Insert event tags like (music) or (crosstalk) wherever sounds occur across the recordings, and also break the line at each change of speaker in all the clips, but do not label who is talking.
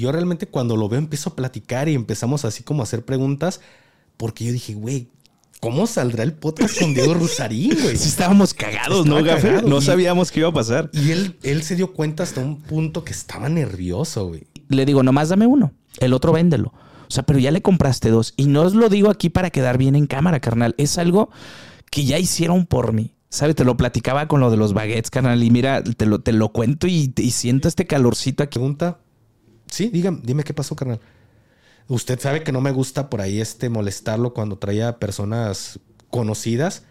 yo realmente cuando lo veo empiezo a platicar y empezamos así como a hacer preguntas, porque yo dije, güey, ¿cómo saldrá el podcast con Diego Rusarín, güey? (laughs)
Sí estábamos cagados, ¿no, Gafe? No sabíamos qué iba a pasar.
Y él, él se dio cuenta hasta un punto que estaba nervioso, güey.
Le digo, nomás dame uno, el otro véndelo. O sea, pero ya le compraste dos. Y no os lo digo aquí para quedar bien en cámara, carnal. Es algo que ya hicieron por mí. ¿Sabes? Te lo platicaba con lo de los baguettes, carnal. Y mira, te lo, te lo cuento y, siento este calorcito aquí.
Pregunta. Sí, dígame, dime qué pasó, carnal. Usted sabe que no me gusta por ahí este molestarlo cuando traía personas conocidas,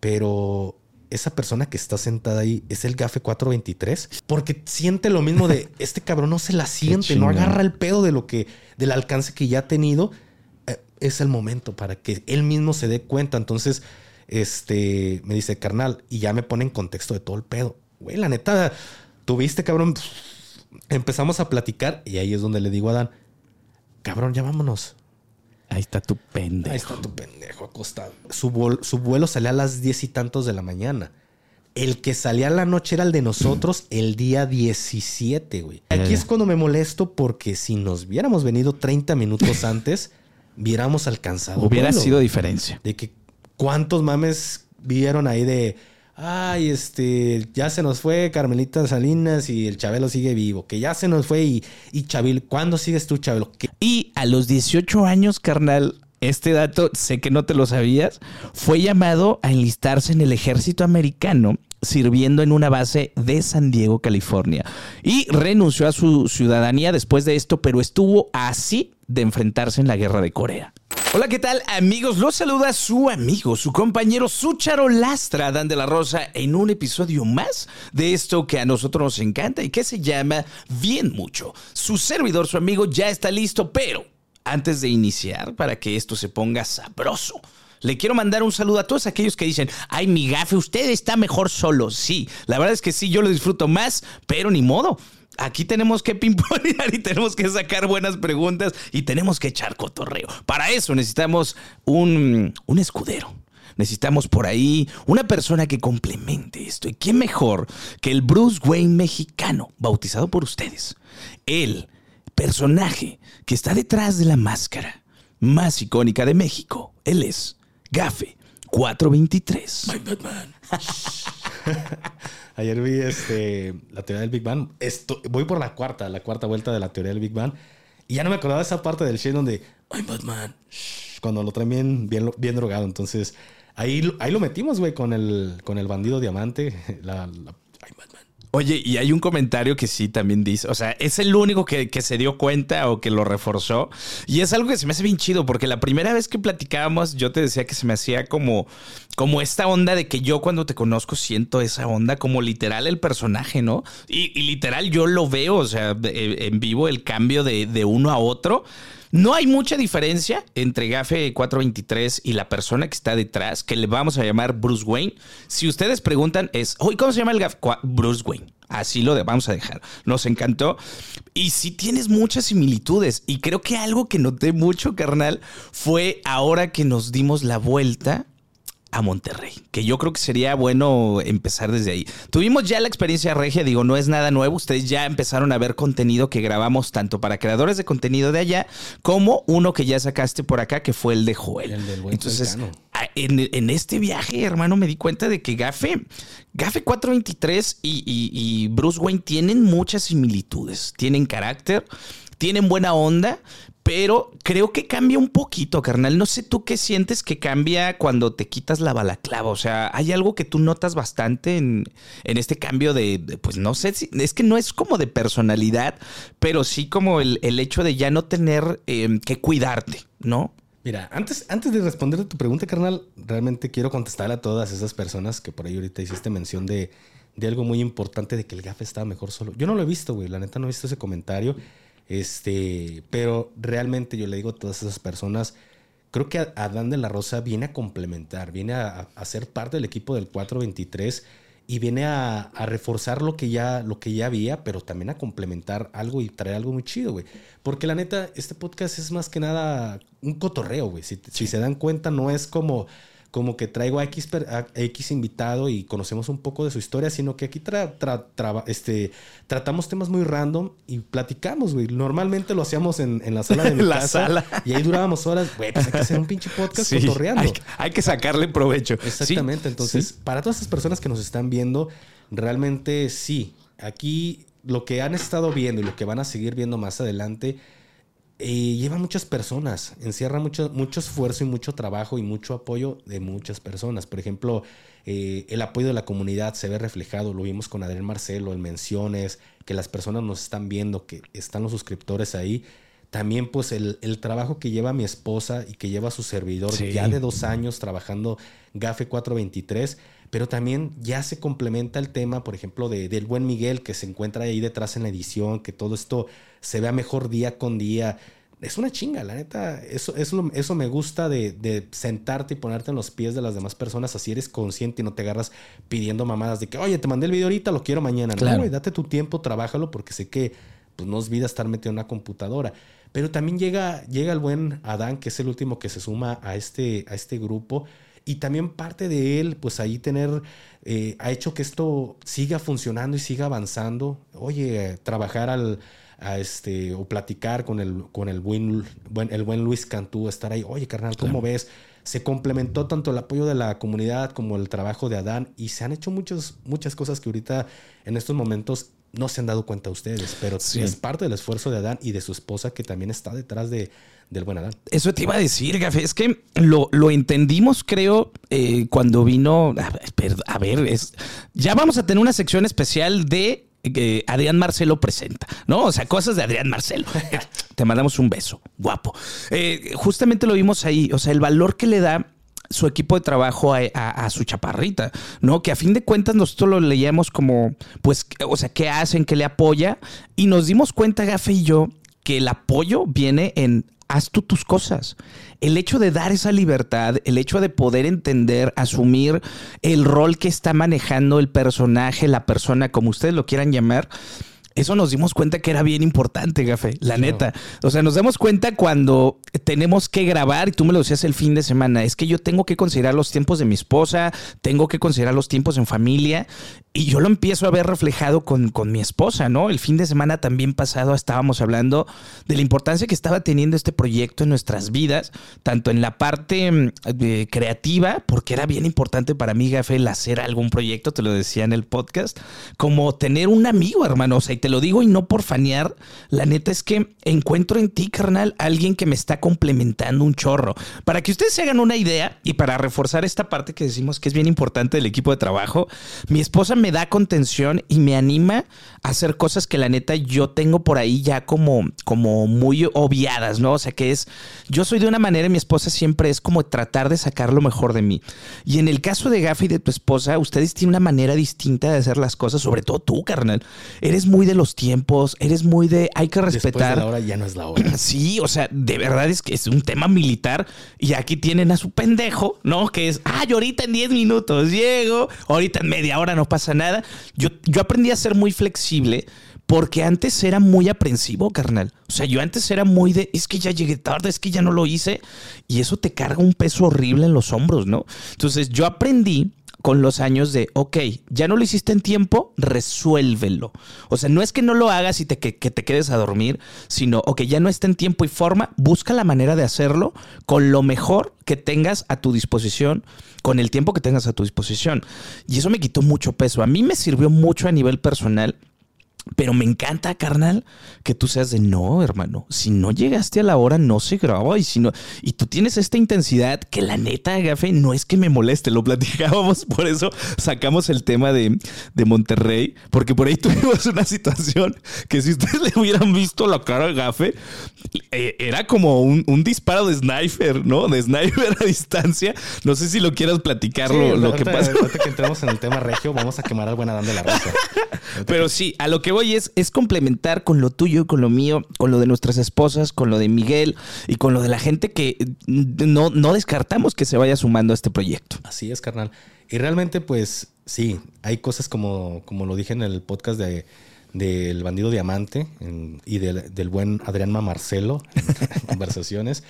pero esa persona que está sentada ahí es el GAFE 423, porque siente lo mismo de (laughs) este cabrón no se la siente, no agarra el pedo de lo que, del alcance que ya ha tenido. Eh, es el momento para que él mismo se dé cuenta. Entonces, este, me dice, carnal, y ya me pone en contexto de todo el pedo. Güey, la neta, tuviste, cabrón. Empezamos a platicar y ahí es donde le digo a Dan, cabrón, ya vámonos.
Ahí está tu pendejo.
Ahí está tu pendejo acostado. Su, su vuelo salía a las diez y tantos de la mañana. El que salía a la noche era el de nosotros (clears throat) el día 17, güey. Aquí es cuando me molesto porque si nos hubiéramos venido 30 minutos (laughs) antes, hubiéramos alcanzado.
Hubiera sido diferencia.
De que ¿Cuántos mames vieron ahí de, ay, este, ya se nos fue Carmelita Salinas y el Chabelo sigue vivo, que ya se nos fue y, y Chabelo, ¿cuándo sigues tú, Chabelo?
Y a los 18 años, carnal, este dato, sé que no te lo sabías, fue llamado a enlistarse en el ejército americano sirviendo en una base de San Diego, California. Y renunció a su ciudadanía después de esto, pero estuvo así de enfrentarse en la guerra de Corea. Hola, ¿qué tal amigos? Los saluda su amigo, su compañero, su charolastra, Dan de la Rosa, en un episodio más de esto que a nosotros nos encanta y que se llama Bien Mucho. Su servidor, su amigo, ya está listo, pero antes de iniciar, para que esto se ponga sabroso, le quiero mandar un saludo a todos aquellos que dicen, ay, mi gafe, usted está mejor solo. Sí, la verdad es que sí, yo lo disfruto más, pero ni modo aquí tenemos que (laughs) pimponear y tenemos que sacar buenas preguntas y tenemos que echar cotorreo. Para eso necesitamos un, un escudero. Necesitamos por ahí una persona que complemente esto. ¿Y quién mejor que el Bruce Wayne mexicano, bautizado por ustedes? El personaje que está detrás de la máscara más icónica de México. Él es Gafe 423. My Batman. (laughs)
Ayer vi este, la teoría del Big Bang. Esto, voy por la cuarta, la cuarta vuelta de la teoría del Big Bang. Y ya no me acordaba de esa parte del show donde, ay, Batman, cuando lo traen bien, bien, drogado. Entonces, ahí, ahí lo metimos, güey, con el, con el bandido diamante. (laughs) La.
Oye, y hay un comentario que sí también dice, o sea, es el único que, se dio cuenta o que lo reforzó. Y es algo que se me hace bien chido, porque la primera vez que platicábamos, yo te decía que se me hacía como, como esta onda de que yo cuando te conozco siento esa onda, como literal el personaje, ¿no? Y, literal yo lo veo, o sea, en vivo el cambio de, de uno a otro. No hay mucha diferencia entre Gafe 423 y la persona que está detrás, que le vamos a llamar Bruce Wayne. Si ustedes preguntan, es, ¿cómo se llama el Gafe? Bruce Wayne. Así lo vamos a dejar. Nos encantó. Y sí tienes muchas similitudes. Y creo que algo que noté mucho, carnal, fue ahora que nos dimos la vuelta a Monterrey, que yo creo que sería bueno empezar desde ahí. Tuvimos ya la experiencia regia, digo, no es nada nuevo, ustedes ya empezaron a ver contenido que grabamos tanto para creadores de contenido de allá como uno que ya sacaste por acá, que fue el de Joel. Entonces, en, este viaje, hermano, me di cuenta de que Gafe, Gafe 423 y, y Bruce Wayne tienen muchas similitudes, tienen carácter, tienen buena onda, pero creo que cambia un poquito, carnal. No sé tú qué sientes que cambia cuando te quitas la balaclava. O sea, hay algo que tú notas bastante en, este cambio de, pues no sé, si, es que no es como de personalidad, pero sí como el, hecho de ya no tener em, que cuidarte, ¿no?
Mira, antes, antes de responder a tu pregunta, carnal, realmente quiero contestar a todas esas personas que por ahí ahorita hiciste mención de, de algo muy importante, de que el gafe estaba mejor solo. Yo no lo he visto, güey. La neta no he visto ese comentario. Este, pero realmente yo le digo a todas esas personas, creo que Adán de la Rosa viene a complementar, viene a, ser parte del equipo del 423 y viene a, reforzar lo que, ya, lo que ya había, pero también a complementar algo y traer algo muy chido, güey. Porque la neta, este podcast es más que nada un cotorreo, güey. Si, si se dan cuenta, no es como como que traigo a X, X invitado y conocemos un poco de su historia, sino que aquí este, tratamos temas muy random y platicamos, güey. Normalmente lo hacíamos en, la sala de (laughs) mi la casa. Sala. Y ahí durábamos horas, güey, pues hay que hacer un pinche podcast (laughs) sí,
Hay, que sacarle provecho.
Exactamente. Entonces, para todas esas personas que nos están viendo, realmente sí. Aquí lo que han estado viendo y lo que van a seguir viendo más adelante eh, lleva muchas personas, encierra mucho, mucho esfuerzo y mucho trabajo y mucho apoyo de muchas personas. Por ejemplo, eh, el apoyo de la comunidad se ve reflejado, lo vimos con Adrián Marcelo en menciones, que las personas nos están viendo, que están los suscriptores ahí. También pues el, trabajo que lleva mi esposa y que lleva su servidor ya de dos años trabajando GAFE 423 pero también ya se complementa el tema, por ejemplo, de, del buen Miguel que se encuentra ahí detrás en la edición, que todo esto se vea mejor día con día. Es una chinga, la neta. Eso, eso, eso me gusta de, sentarte y ponerte en los pies de las demás personas. Así eres consciente y no te agarras pidiendo mamadas de que, oye, te mandé el video ahorita, lo quiero mañana. No, güey, date tu tiempo, trabájalo, porque sé que pues, no es vida estar metido en una computadora. Pero también llega, llega el buen Adán, que es el último que se suma a este, a este grupo y también parte de él, pues ahí tener, eh, ha hecho que esto siga funcionando y siga avanzando. Oye, trabajar al, a este, o platicar con el, con el buen, buen, el buen Luis Cantú, estar ahí, oye, carnal, ¿cómo ves? Se complementó tanto el apoyo de la comunidad como el trabajo de Adán y se han hecho muchas, muchas cosas que ahorita en estos momentos no se han dado cuenta ustedes, pero es parte del esfuerzo de Adán y de su esposa que también está detrás de, del buen Adán.
Eso te iba a decir, Gafe. Es que lo, entendimos, creo, eh, cuando vino. A ver, es, ya vamos a tener una sección especial de eh, Adrián Marcelo presenta, ¿no? O sea, cosas de Adrián Marcelo. (laughs) Te mandamos un beso, guapo. Eh, justamente lo vimos ahí, o sea, el valor que le da su equipo de trabajo a, su chaparrita, ¿no? Que a fin de cuentas nosotros lo leíamos como, pues, o sea, ¿qué hacen? ¿Qué le apoya? Y nos dimos cuenta, Gafe y yo, que el apoyo viene en haz tú tus cosas. El hecho de dar esa libertad, el hecho de poder entender, asumir el rol que está manejando el personaje, la persona, como ustedes lo quieran llamar, eso nos dimos cuenta que era bien importante, Gafe, la neta. O sea, nos damos cuenta cuando tenemos que grabar, y tú me lo decías el fin de semana, es que yo tengo que considerar los tiempos de mi esposa, tengo que considerar los tiempos en familia, y yo lo empiezo a ver reflejado con, con mi esposa, ¿no? El fin de semana también pasado estábamos hablando de la importancia que estaba teniendo este proyecto en nuestras vidas, tanto en la parte mm, creativa, porque era bien importante para mí, Gafe, el hacer algún proyecto, te lo decía en el podcast, como tener un amigo, hermano, o sea, te lo digo y no por fanear, la neta es que encuentro en ti, carnal, alguien que me está complementando un chorro. Para que ustedes se hagan una idea y para reforzar esta parte que decimos que es bien importante del equipo de trabajo, mi esposa me da contención y me anima a hacer cosas que la neta yo tengo por ahí ya como, como muy obviadas, ¿no? O sea, que es, yo soy de una manera y mi esposa siempre es como tratar de sacar lo mejor de mí. Y en el caso de Gafi y de tu esposa, ustedes tienen una manera distinta de hacer las cosas, sobre todo tú, carnal. Eres muy de los tiempos, eres muy de hay que respetar.
la hora ya no es la hora. (clears throat)
Sí, o sea, de verdad es que es un tema militar y aquí tienen a su pendejo, ¿no? Que es, ay, ahorita en 10 minutos llego, ahorita en media hora no pasa nada. Yo, yo aprendí a ser muy flexible porque antes era muy aprensivo, carnal. O sea, yo antes era muy de, es que ya llegué tarde, es que ya no lo hice. Y eso te carga un peso horrible en los hombros, ¿no? Entonces yo aprendí con los años de, ok, ya no lo hiciste en tiempo, resuélvelo. O sea, no es que no lo hagas y te, que, te quedes a dormir, sino, ok, ya no está en tiempo y forma, busca la manera de hacerlo con lo mejor que tengas a tu disposición, con el tiempo que tengas a tu disposición. Y eso me quitó mucho peso. A mí me sirvió mucho a nivel personal pero me encanta, carnal, que tú seas de no, hermano. Si no llegaste a la hora, no se graba. Y si no, y tú tienes esta intensidad que la neta, Gafe, no es que me moleste, lo platicábamos, (laughs) por eso sacamos el tema de, de Monterrey, porque por ahí (laughs) tuvimos una situación que si ustedes le hubieran visto la cara de Gafe, eh, era como un, disparo de sniper, ¿no? De sniper a distancia. No sé si lo quieras platicar lo, que pasa.
que entremos en el tema regio, vamos a quemar al buen Adán de la Rosa. (laughs)
Pero sí, a lo que voy es, es complementar con lo tuyo, con lo mío, con lo de nuestras esposas, con lo de Miguel y con lo de la gente que no, no descartamos que se vaya sumando a este proyecto.
Así es, carnal. Y realmente, pues sí, hay cosas como, como lo dije en el podcast de del bandido diamante y del, buen Adrián Marcelo en (laughs) conversaciones.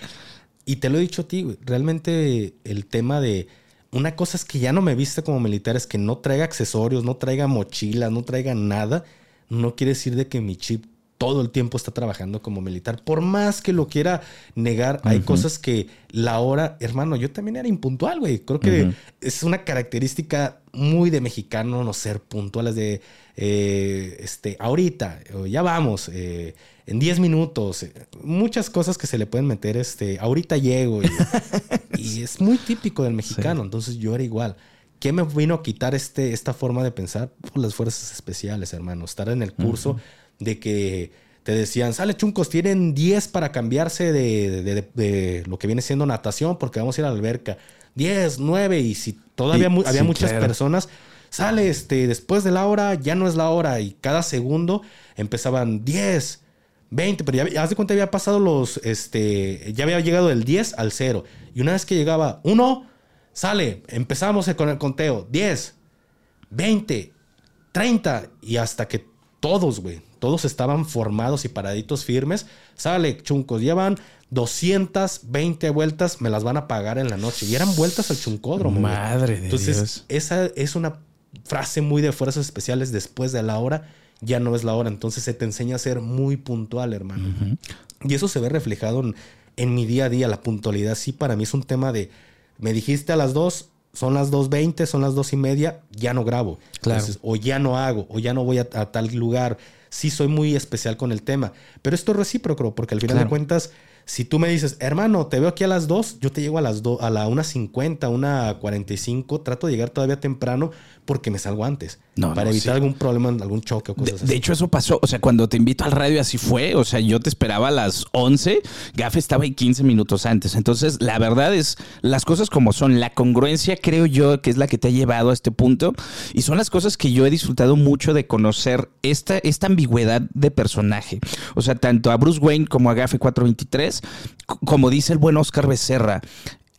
Y te lo he dicho a ti, realmente el tema de una cosa es que ya no me viste como militar, es que no traiga accesorios, no traiga mochilas, no traiga nada. No quiere decir de que mi chip todo el tiempo está trabajando como militar. Por más que lo quiera negar, hay cosas que la hora, hermano, yo también era impuntual, güey. Creo que es una característica muy de mexicano no ser puntuales de, eh, este, ahorita, ya vamos, eh, en 10 minutos, eh, muchas cosas que se le pueden meter, este, ahorita llego. Y, (laughs) es muy típico del mexicano, entonces yo era igual. ¿Qué me vino a quitar este, esta forma de pensar? Pues las fuerzas especiales, hermano. Estar en el curso de que te decían, sale chuncos, tienen 10 para cambiarse de, lo que viene siendo natación porque vamos a ir a la alberca. 10, 9 y si todavía había muchas personas, sale este, después de la hora ya no es la hora y cada segundo empezaban 10, 20, pero ya haz de cuenta había pasado los, este, ya había llegado el 10 al 0 y una vez que llegaba 1, sale, empezamos con el conteo, 10, 20, 30 y hasta que todos, güey, todos estaban formados y paraditos firmes. Sale, chuncos, llevan 220 vueltas, me las van a pagar en la noche. Y eran vueltas al chuncódromo.
Madre de
Entonces, esa es una frase muy de fuerzas especiales después de la hora. Ya no es la hora. Entonces se te enseña a ser muy puntual, hermano. Y eso se ve reflejado en, mi día a día. La puntualidad sí para mí es un tema de, me dijiste a las dos, son las 2.20, son las dos y media, ya no grabo. Claro. o ya no hago, o ya no voy a tal lugar sí soy muy especial con el tema. Pero esto es recíproco, porque al final de cuentas, si tú me dices, hermano, te veo aquí a las 2, yo te llego a las 2, a la 1.50, 1.45, trato de llegar todavía temprano porque me salgo antes. para evitar algún problema, algún choque o cosas
así. De hecho, eso pasó. O sea, cuando te invito al radio, así fue. O sea, yo te esperaba a las 11, Gafe estaba ahí 15 minutos antes. Entonces, la verdad es las cosas como son. La congruencia, creo yo, que es la que te ha llevado a este punto. Y son las cosas que yo he disfrutado mucho de conocer esta, esta ambigüedad de personaje. O sea, tanto a Bruce Wayne como a Gafe 423, como dice el buen Oscar Becerra,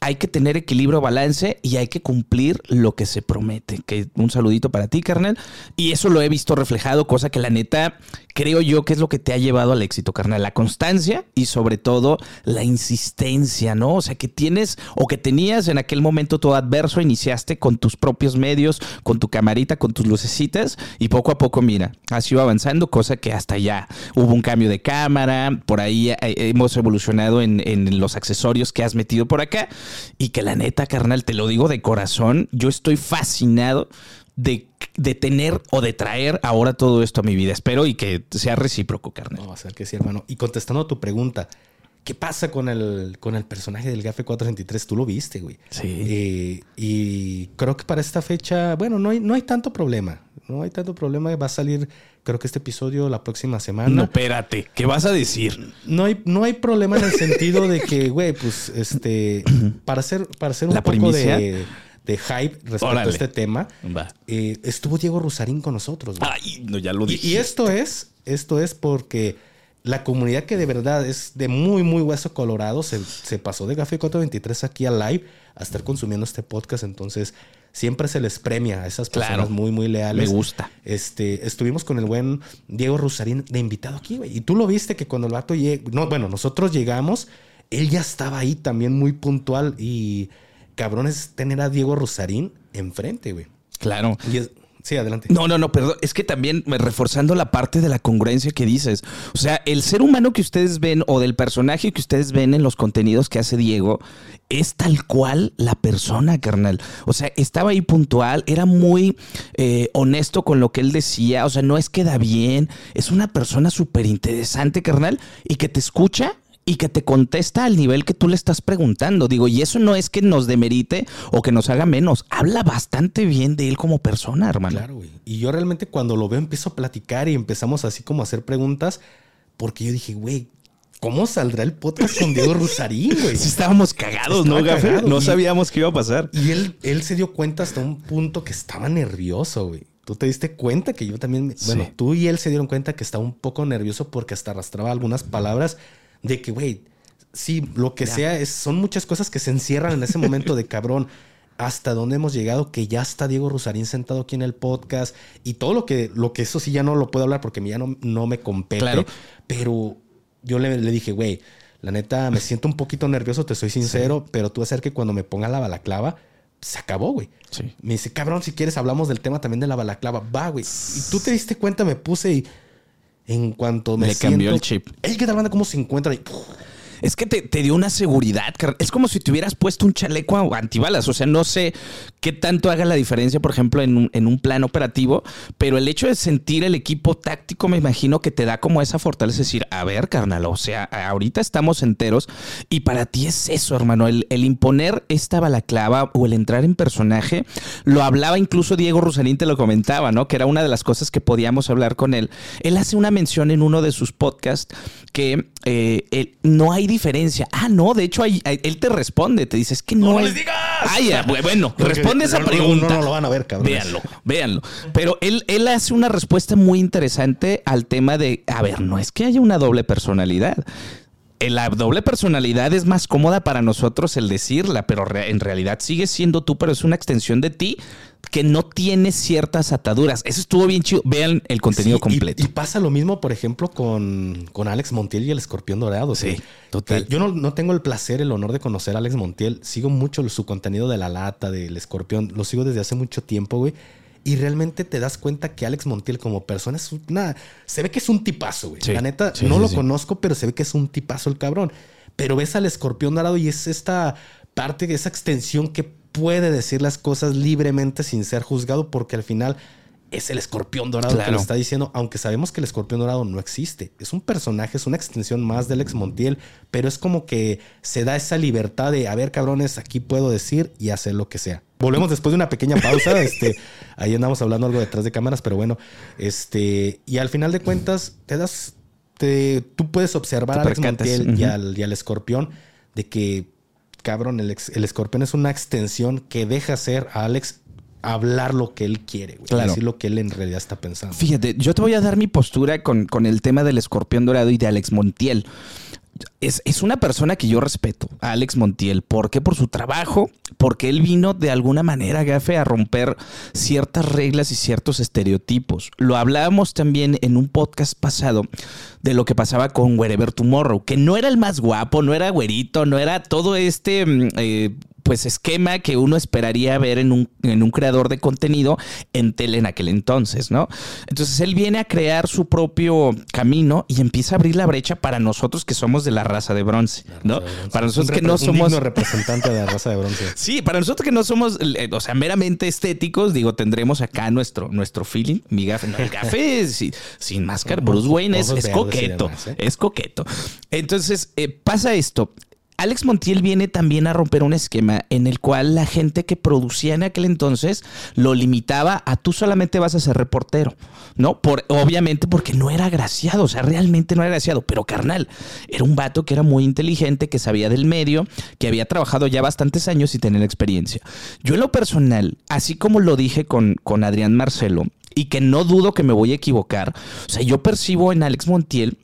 hay que tener equilibrio, balance y hay que cumplir lo que se promete. Que un saludito para ti, carnal. Y eso lo he visto reflejado, cosa que la neta creo yo que es lo que te ha llevado al éxito, carnal. La constancia y sobre todo la insistencia, ¿no? O sea, que tienes o que tenías en aquel momento todo adverso, iniciaste con tus propios medios, con tu camarita, con tus lucecitas y poco a poco, mira, has ido avanzando, cosa que hasta ya hubo un cambio de cámara, por ahí eh, hemos evolucionado en, en los accesorios que has metido por acá y que la neta, carnal, te lo digo de corazón, yo estoy fascinado de, tener o de traer ahora todo esto a mi vida. Espero y que sea recíproco, carnal.
No, va a ser que sí, hermano. Y contestando a tu pregunta, ¿qué pasa con el, con el personaje del GAFE 423? Tú lo viste, güey.
Sí.
Eh, y creo que para esta fecha, bueno, no hay, no hay tanto problema. No hay tanto problema. Va a salir, creo que este episodio la próxima semana.
No, espérate. ¿Qué vas a decir?
No hay, no hay problema en el sentido de que, güey, pues, este, (clears throat) para hacer, para hacer un poco de de hype respecto a este tema, eh, estuvo Diego Rusarín con nosotros.
Ay, no, ya lo dije.
Y, esto es, esto es porque la comunidad que de verdad es de muy, muy hueso colorado se, pasó de Café 423 aquí a live a estar consumiendo este podcast. Entonces, siempre se les premia a esas personas muy, muy leales.
Me gusta.
Este, estuvimos con el buen Diego Rusarín de invitado aquí, güey. Y tú lo viste que cuando el vato llegó, no, bueno, nosotros llegamos, él ya estaba ahí también muy puntual y cabrón es tener a Diego Rosarín enfrente, güey.
Claro.
Sí, adelante.
No, no, no, perdón. Es que también reforzando la parte de la congruencia que dices. O sea, el ser humano que ustedes ven o del personaje que ustedes ven en los contenidos que hace Diego es tal cual la persona, carnal. O sea, estaba ahí puntual, era muy eh, honesto con lo que él decía. O sea, no es que da bien, es una persona súper interesante, carnal, y que te escucha y que te contesta al nivel que tú le estás preguntando. Digo, y eso no es que nos demerite o que nos haga menos. Habla bastante bien de él como persona, hermano.
Claro, güey. Y yo realmente cuando lo veo empiezo a platicar y empezamos así como a hacer preguntas, porque yo dije, güey, ¿Cómo saldrá el podcast con Diego Rusarín, (laughs) güey?
Sí, estábamos cagados, ¿no, Gafe? No sabíamos qué iba a pasar.
Y él, él se dio cuenta hasta un punto que estaba nervioso, güey. Tú te diste cuenta que yo también. Bueno, tú y él se dieron cuenta que estaba un poco nervioso porque hasta arrastraba algunas palabras de que, güey, sí, lo que sea, es, son muchas cosas que se encierran en ese momento de cabrón. Hasta dónde hemos llegado, que ya está Diego Rosarín sentado aquí en el podcast y todo lo que, lo que eso sí ya no lo puedo hablar porque ya no, no me compete. Claro. Pero yo le, le dije, güey, la neta me siento un poquito nervioso, te soy sincero, pero tú vas a hacer que cuando me ponga la balaclava, se acabó, güey.
Sí.
Me dice, cabrón, si quieres hablamos del tema también de la balaclava. Va, güey. Y tú te diste cuenta, me puse y en cuanto me
Le cambió
siento-
el chip.
Ey, ¿qué tal banda? ¿Cómo se encuentra? Y.
Es que te, te dio una seguridad. Es como si te hubieras puesto un chaleco antibalas. O sea, no sé qué tanto haga la diferencia, por ejemplo, en un, en un plan operativo, pero el hecho de sentir el equipo táctico, me imagino que te da como esa fortaleza de decir, a ver, carnal, o sea, ahorita estamos enteros y para ti es eso, hermano, el, el imponer esta balaclava o el entrar en personaje, lo hablaba incluso Diego Rosalín, te lo comentaba, ¿no? Que era una de las cosas que podíamos hablar con él. Él hace una mención en uno de sus podcasts que eh, no hay diferencia. Ah, no, de hecho, hay- hay- él te responde, te dice, es que no,
¡No
hay-
les digas!
Ah, ya, bueno,
Porque
responde esa pregunta.
No, no, lo van a ver, cabrón.
Véanlo, véanlo. Pero él, él hace una respuesta muy interesante al tema de, a ver, no es que haya una doble personalidad. Eh, La doble personalidad es más cómoda para nosotros el decirla, pero re- en realidad sigue siendo tú, pero es una extensión de ti que no tiene ciertas ataduras. Eso estuvo bien chido. Vean el contenido
Sí,
completo.
Y, pasa lo mismo, por ejemplo, con, con Alex Montiel y el escorpión dorado.
Sí,
que-
total.
que yo no, no tengo el placer, el honor de conocer a Alex Montiel. Sigo mucho su contenido de la lata, del escorpión. Lo sigo desde hace mucho tiempo, güey. Y realmente te das cuenta que Alex Montiel como persona es una... Se ve que es un tipazo, güey.
Sí,
La neta,
sí,
no lo conozco, pero se ve que es un tipazo el cabrón. Pero ves al escorpión dorado y es esta parte, esa extensión que puede decir las cosas libremente sin ser juzgado porque al final es el escorpión dorado que lo está diciendo, aunque sabemos que el escorpión dorado no existe. Es un personaje, es una extensión más del ex Montiel, pero es como que se da esa libertad de, a ver, cabrones, aquí puedo decir y hacer lo que sea. Volvemos después de una pequeña pausa. (laughs) este, ahí andamos hablando algo detrás de cámaras, pero bueno, este, y al final de cuentas, te das, te, tú puedes observar
Te
a Alex
percatas,
Montiel y, al, y al escorpión de que, cabrón, el, ex- el escorpión es una extensión que deja ser a Alex hablar lo que él quiere, güey,
Claro.
decir lo que él en realidad está pensando.
Fíjate, yo te voy a dar mi postura con, con el tema del escorpión dorado y de Alex Montiel. Es, es una persona que yo respeto, Alex Montiel. ¿Por qué? Por su trabajo, porque él vino de alguna manera, Gafe, a romper ciertas reglas y ciertos estereotipos. Lo hablábamos también en un podcast pasado de lo que pasaba con Wherever Tomorrow, que no era el más guapo, no era güerito, no era todo este... mm, eh, pues esquema que uno esperaría ver en un, en un creador de contenido en tele en aquel entonces, ¿no? Entonces él viene a crear su propio camino y empieza a abrir la brecha para nosotros que somos de la raza de bronce, ¿no? Para nosotros
Un
que no
un
somos...
digno representante de la raza de bronce. (laughs)
Sí, para nosotros que no somos, eh, o sea, meramente estéticos, digo, tendremos acá nuestro, nuestro feeling. Mi gafe, no, el gafe (laughs) sin, sin máscara, Bruce Wayne es, coqueto,
demás, ¿eh?
es coqueto. Entonces, eh, pasa esto. Alex Montiel viene también a romper un esquema en el cual la gente que producía en aquel entonces lo limitaba a tú solamente vas a ser reportero, ¿no? Por, obviamente porque no era agraciado, o sea, realmente no era agraciado, pero carnal, era un vato que era muy inteligente, que sabía del medio, que había trabajado ya bastantes años y tenía experiencia. Yo en lo personal, así como lo dije con, con Adrián Marcelo, y que no dudo que me voy a equivocar, o sea, yo percibo en Alex Montiel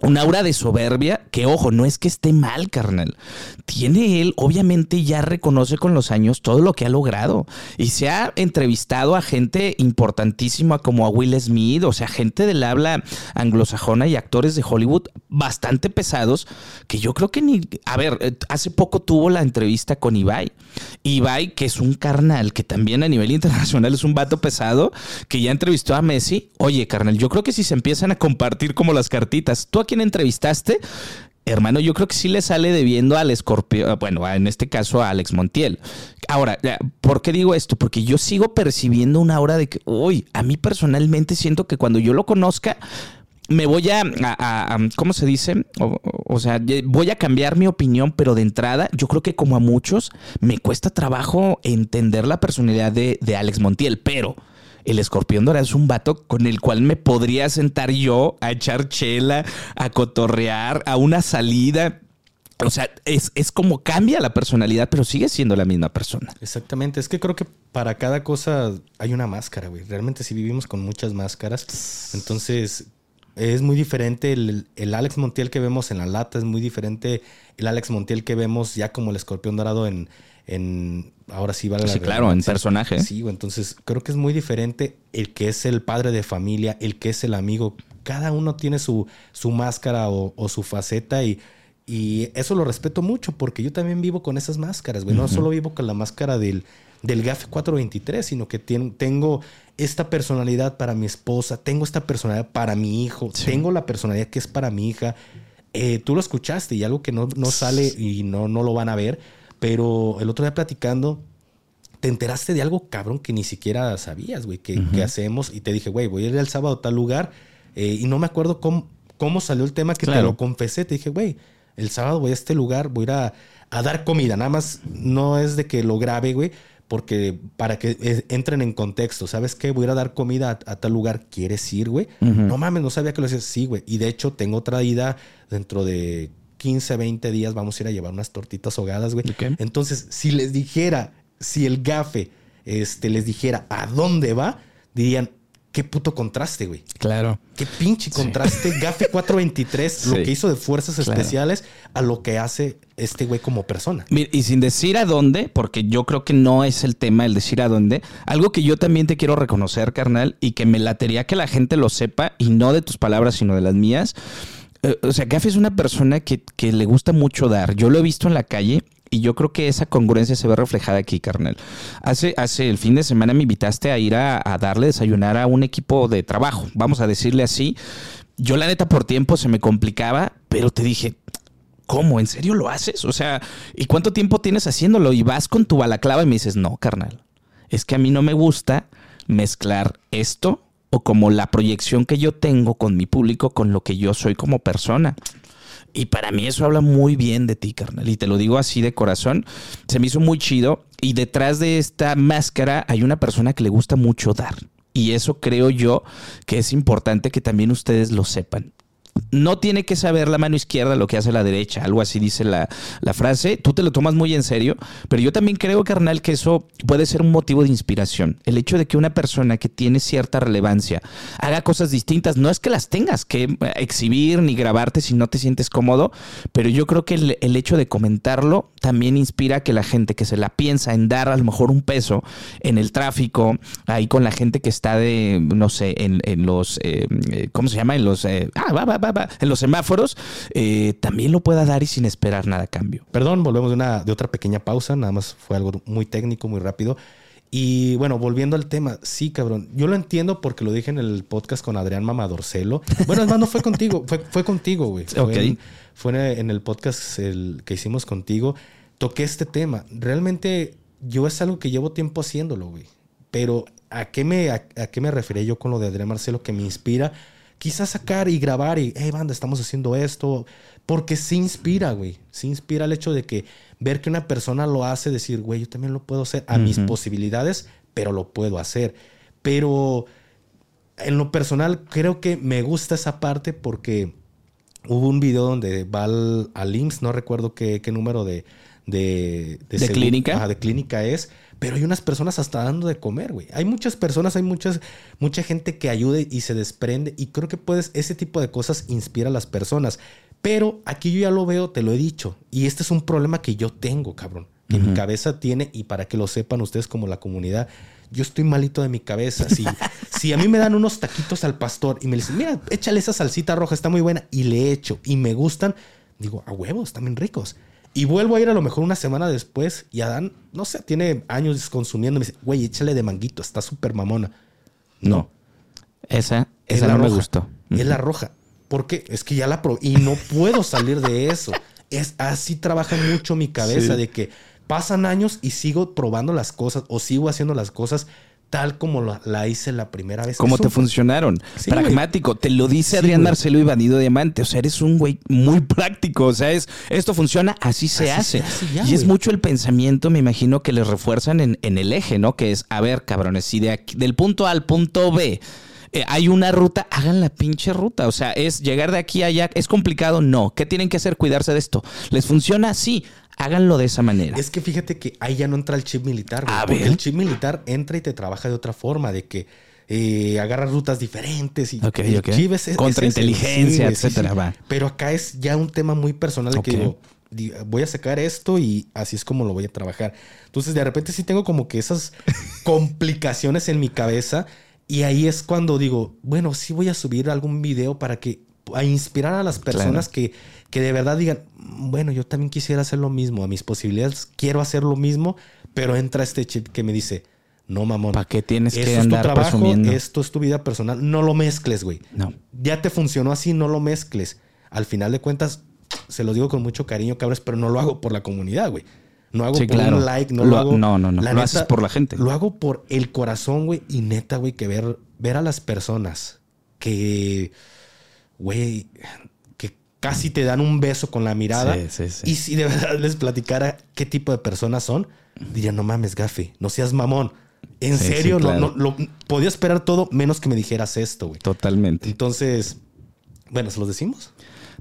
un aura de soberbia que, ojo, no es que esté mal, carnal. Tiene él, obviamente ya reconoce con los años todo lo que ha logrado. Y se ha entrevistado a gente importantísima como a Will Smith, o sea, gente del habla anglosajona y actores de Hollywood bastante pesados, que yo creo que ni... A ver, eh, hace poco tuvo la entrevista con Ibai. Ibai, que es un carnal, que también a nivel internacional es un vato pesado, que ya entrevistó a Messi. Oye, carnal, yo creo que si se empiezan a compartir como las cartitas, ¿tú a quién entrevistaste? Hermano, yo creo que sí le sale debiendo al escorpión, bueno, en este caso a Alex Montiel. Ahora, ¿por qué digo esto? Porque yo sigo percibiendo una aura de que, uy, a mí personalmente siento que cuando yo lo conozca, me voy a, ¿cómo se dice? O, sea, voy a cambiar mi opinión, pero de entrada, yo creo que como a muchos, me cuesta trabajo entender la personalidad de Alex Montiel, pero el escorpión dorado es un vato con el cual me podría sentar yo a echar chela, a cotorrear, a una salida. O sea, es, es como cambia la personalidad, pero sigue siendo la misma persona.
Exactamente. Es que creo que para cada cosa hay una máscara, güey. Realmente sí vivimos con muchas máscaras. Entonces, es muy diferente el, el Alex Montiel que vemos en la lata, es muy diferente el Alex Montiel que vemos ya como el escorpión dorado en. En ahora sí vale la
Sí, claro, en personaje.
Sí. Entonces, creo que es muy diferente el que es el padre de familia, el que es el amigo. Cada uno tiene su, su máscara o, o su faceta y. Y eso lo respeto mucho porque yo también vivo con esas máscaras, güey. No solo vivo con la máscara del, del GAFE 423, sino que tengo esta personalidad para mi esposa, tengo esta personalidad para mi hijo, tengo la personalidad que es para mi hija. Eh, tú lo escuchaste y algo que no, no sale y no, no lo van a ver, pero el otro día platicando, te enteraste de algo cabrón que ni siquiera sabías, güey, que, hacemos y te dije, güey, voy a ir el sábado a tal lugar eh, y no me acuerdo cómo, cómo salió el tema que te lo confesé, te dije, güey, el sábado voy a este lugar, voy a ir a, a dar comida, nada más no es de que lo grabe, güey, porque para que entren en contexto, ¿sabes qué? Voy a ir a dar comida a, tal lugar, ¿quieres ir, güey? No mames, no sabía que lo hacías. Sí, güey. Y de hecho, tengo otra ida dentro de 15, 20 días, vamos a ir a llevar unas tortitas ahogadas, güey. Entonces, si les dijera, si el gafe este, les dijera a dónde va, dirían, qué puto contraste, güey.
Claro.
Qué pinche contraste. Gafe (laughs) 423, lo que hizo de fuerzas especiales a lo que hace este güey como persona.
y sin decir a dónde, porque yo creo que no es el tema el decir a dónde, algo que yo también te quiero reconocer, carnal, y que me latería que la gente lo sepa, y no de tus palabras, sino de las mías. Eh, o sea, Gafe es una persona que, que le gusta mucho dar. Yo lo he visto en la calle y yo creo que esa congruencia se ve reflejada aquí, carnal. Hace, hace el fin de semana me invitaste a ir a, darle desayunar a un equipo de trabajo, vamos a decirle así. Yo la neta por tiempo se me complicaba, pero te dije, ¿cómo? ¿En serio lo haces? O sea, ¿y cuánto tiempo tienes haciéndolo? Y vas con tu balaclava y me dices, no, carnal, es que a mí no me gusta mezclar esto o como la proyección que yo tengo con mi público con lo que yo soy como persona. Y para mí eso habla muy bien de ti, carnal. Y te lo digo así de corazón. Se me hizo muy chido. Y detrás de esta máscara hay una persona que le gusta mucho dar. Y eso creo yo que es importante que también ustedes lo sepan no tiene que saber la mano izquierda lo que hace la derecha, algo así dice la, frase. Tú te lo tomas muy en serio, pero yo también creo, carnal, que eso puede ser un motivo de inspiración. El hecho de que una persona que tiene cierta relevancia haga cosas distintas, no es que las tengas que eh, exhibir ni grabarte si no te sientes cómodo, pero yo creo que el, hecho de comentarlo también inspira a que la gente que se la piensa en dar a lo mejor un peso en el tráfico, ahí con la gente que está de, no sé, en, los, eh, eh, ¿cómo se llama? En los, ah, va, va, va en los semáforos, eh, también lo pueda dar y sin esperar nada a cambio.
Perdón, volvemos de, una, de otra pequeña pausa, nada más fue algo muy técnico, muy rápido. Y bueno, volviendo al tema, sí, cabrón. Yo lo entiendo porque lo dije en el podcast con Adrián Mamadorcelo. Bueno, es más, no fue contigo, fue, fue contigo, güey. (laughs) Fue, fue, en, el podcast el, que hicimos contigo. Toqué este tema. Realmente yo es algo que llevo tiempo haciéndolo, güey. Pero ¿a qué me, a, a qué me referí yo con lo de Adrián Marcelo que me inspira? Quizás sacar y grabar y, hey, banda, estamos haciendo esto, porque se inspira, güey. Se inspira el hecho de que ver que una persona lo hace, decir, güey, yo también lo puedo hacer a mis posibilidades, pero lo puedo hacer. Pero en lo personal, creo que me gusta esa parte porque hubo un video donde va al, al no recuerdo qué, qué número de, de,
de, clínica.
de clínica es pero hay unas personas hasta dando de comer, güey. Hay muchas personas, hay muchas, mucha gente que ayuda y se desprende. Y creo que puedes, ese tipo de cosas inspira a las personas. Pero aquí yo ya lo veo, te lo he dicho. Y este es un problema que yo tengo, cabrón. Que mi cabeza tiene, y para que lo sepan ustedes como la comunidad, yo estoy malito de mi cabeza. Si, (laughs) si a mí me dan unos taquitos al pastor y me dicen, mira, échale esa salsita roja, está muy buena, y le echo, y me gustan, digo, a huevos, bien ricos. Y vuelvo a ir a lo mejor una semana después y Adán, no sé, tiene años consumiendo. Me dice, güey, échale de manguito, está súper mamona. No.
Esa, esa no me gustó.
Es la roja. ¿Por qué? Es que ya la probé y no puedo salir de eso. Es así trabaja mucho mi cabeza de que pasan años y sigo probando las cosas o sigo haciendo las cosas tal como la, hice la primera vez.
¿Cómo te funcionaron? Pragmático. Te lo dice Adrián Marcelo y Bandido Diamante. O sea, eres un güey muy práctico. O sea, es esto funciona, así se hace. y es mucho el pensamiento, me imagino, que les refuerzan en, el eje, ¿no? Que es, a ver, cabrones, si de aquí, del punto A al punto B eh, hay una ruta, hagan la pinche ruta. O sea, es llegar de aquí a allá. ¿Es complicado? No. ¿Qué tienen que hacer? Cuidarse de esto. ¿Les funciona? Sí háganlo de esa manera.
Es que fíjate que ahí ya no entra el chip militar, güey. porque el chip militar entra y te trabaja de otra forma, de que eh, agarras rutas diferentes y
okay, okay. contrainteligencia, etcétera.
Pero acá es ya un tema muy personal de que digo, voy a sacar esto y así es como lo voy a trabajar. Entonces, de repente sí tengo como que esas (laughs) complicaciones en mi cabeza y ahí es cuando digo, bueno, sí voy a subir algún video para que a inspirar a las personas que, que de verdad digan, bueno, yo también quisiera hacer lo mismo, a mis posibilidades quiero hacer lo mismo, Pero entra este chip que me dice, no mamón.
¿Para qué tienes que
es tu
andar
trabajo,
presumiendo?
esto es tu vida personal. No lo mezcles, güey.
No.
Ya te funcionó así, no lo mezcles. Al final de cuentas, se lo digo con mucho cariño, cabros, pero no lo hago por la comunidad, güey. No hago
Sí,
por
claro.
un like, no
Lo-
lo, hago.
no, no, no. Lo haces por la gente.
Lo hago por el corazón, güey. Y neta, güey, que ver, ver a las personas que, güey, casi te dan un beso con la mirada.
Sí, sí, sí.
Y si de verdad les platicara qué tipo de personas son, diría, no mames, Gafe, no seas mamón. En serio, no-
claro.
no, lo, podía esperar todo menos que me dijeras esto, güey.
Totalmente.
Entonces, bueno, ¿se los decimos?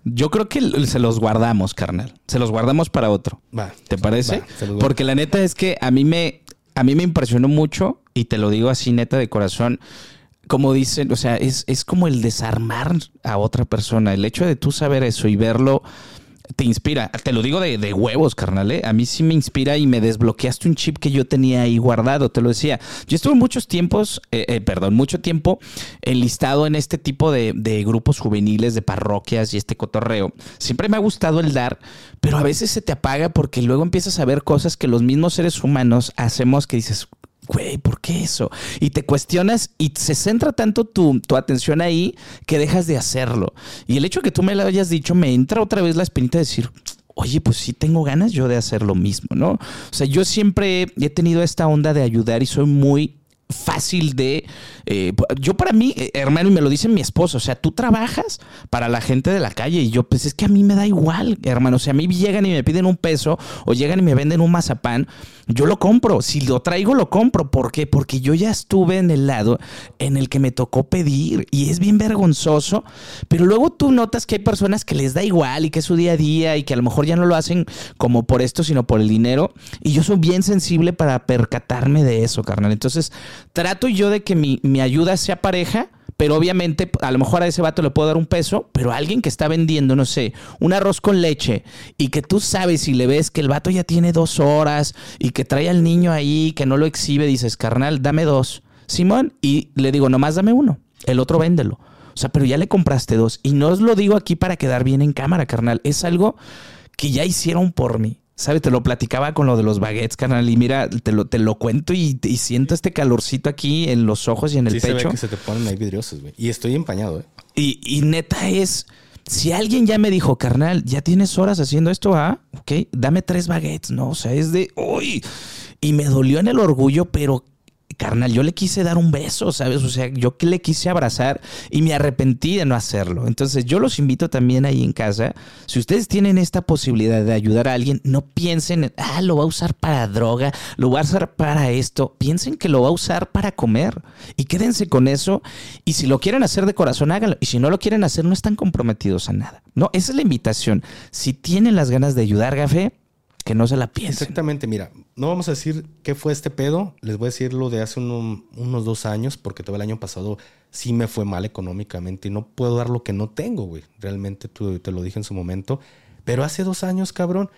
Yo creo que se los guardamos, carnal. Se los guardamos para otro.
Va.
¿Te parece?
Va.
Porque la neta es que a mí me, a mí me impresionó mucho, y te lo digo así neta de corazón, como dicen, o sea, es, es como el desarmar a otra persona. El hecho de tú saber eso y verlo te inspira. Te lo digo de, de huevos, carnal. ¿eh? A mí sí me inspira y me desbloqueaste un chip que yo tenía ahí guardado, te lo decía. Yo estuve muchos tiempos, eh, eh, perdón, mucho tiempo enlistado en este tipo de, de grupos juveniles, de parroquias y este cotorreo. Siempre me ha gustado el dar, pero a veces se te apaga porque luego empiezas a ver cosas que los mismos seres humanos hacemos que dices, güey, ¿por qué eso? Y te cuestionas y se centra tanto tu, tu atención ahí que dejas de hacerlo. Y el hecho de que tú me lo hayas dicho, me entra otra vez la espinita de decir, oye, pues sí tengo ganas yo de hacer lo mismo, ¿no? O sea, yo siempre he tenido esta onda de ayudar y soy muy fácil de... eh, yo para mí, eh, hermano, y me lo dice mi esposo, o sea, tú trabajas para la gente de la calle y yo, pues es que a mí me da igual, hermano, o sea, a mí llegan y me piden un peso o llegan y me venden un mazapán, yo lo compro, si lo traigo lo compro, ¿por qué? Porque yo ya estuve en el lado en el que me tocó pedir y es bien vergonzoso, pero luego tú notas que hay personas que les da igual y que es su día a día y que a lo mejor ya no lo hacen como por esto, sino por el dinero y yo soy bien sensible para percatarme de eso, carnal. Entonces, trato yo de que mi, mi ayuda sea pareja, pero obviamente a lo mejor a ese vato le puedo dar un peso, pero alguien que está vendiendo, no sé, un arroz con leche y que tú sabes y le ves que el vato ya tiene dos horas y que trae al niño ahí, que no lo exhibe, dices, carnal, dame dos. Simón, y le digo, nomás dame uno, el otro véndelo. O sea, pero ya le compraste dos. Y no os lo digo aquí para quedar bien en cámara, carnal. Es algo que ya hicieron por mí. ¿Sabes? Te lo platicaba con lo de los baguettes, carnal. Y mira, te lo, te lo cuento y, y siento este calorcito aquí en los ojos y en el
sí se
pecho.
ve que se te ponen ahí vidriosos, güey. Y estoy empañado, ¿eh?
Y, y neta es, si alguien ya me dijo, carnal, ya tienes horas haciendo esto, ah, ok, dame tres baguettes, ¿no? O sea, es de, uy, y me dolió en el orgullo, pero... Carnal, yo le quise dar un beso, ¿sabes? O sea, yo que le quise abrazar y me arrepentí de no hacerlo. Entonces, yo los invito también ahí en casa. Si ustedes tienen esta posibilidad de ayudar a alguien, no piensen, ah, lo va a usar para droga, lo va a usar para esto. Piensen que lo va a usar para comer y quédense con eso. Y si lo quieren hacer de corazón, háganlo. Y si no lo quieren hacer, no están comprometidos a nada. No, esa es la invitación. Si tienen las ganas de ayudar, Gafé, que no se la piensen.
Exactamente, mira, no vamos a decir qué fue este pedo, les voy a decir lo de hace uno- unos dos años, porque todo el año pasado sí me fue mal económicamente y no puedo dar lo que no tengo, güey. Realmente tú, te lo dije en su momento. Pero hace dos años, cabrón,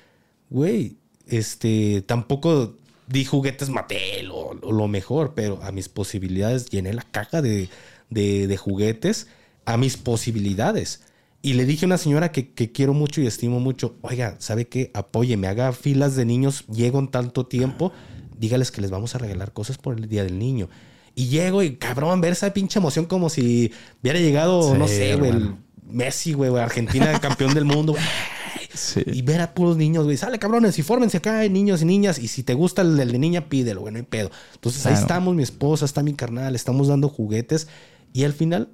güey, este, tampoco di juguetes Mattel o, lo mejor, pero a mis posibilidades llené la caja de- de juguetes a mis posibilidades. Y le dije a una señora que, que quiero mucho y estimo mucho, oiga, ¿sabe qué? Apóyeme, haga filas de niños, llego en tanto tiempo, dígales que les vamos a regalar cosas por el Día del Niño. Y llego y cabrón, ver esa pinche emoción como si hubiera llegado,
Sí,
no sé, güey. Messi, güey, Argentina (laughs) campeón del mundo, güey.
Sí.
Y ver a puros niños, güey. Sale, cabrones, y fórmense acá, hay niños y niñas. Y si te gusta el, el de niña, pídelo, güey, no hay pedo. Entonces ahí estamos, mi esposa, está mi carnal, estamos dando juguetes. Y al final,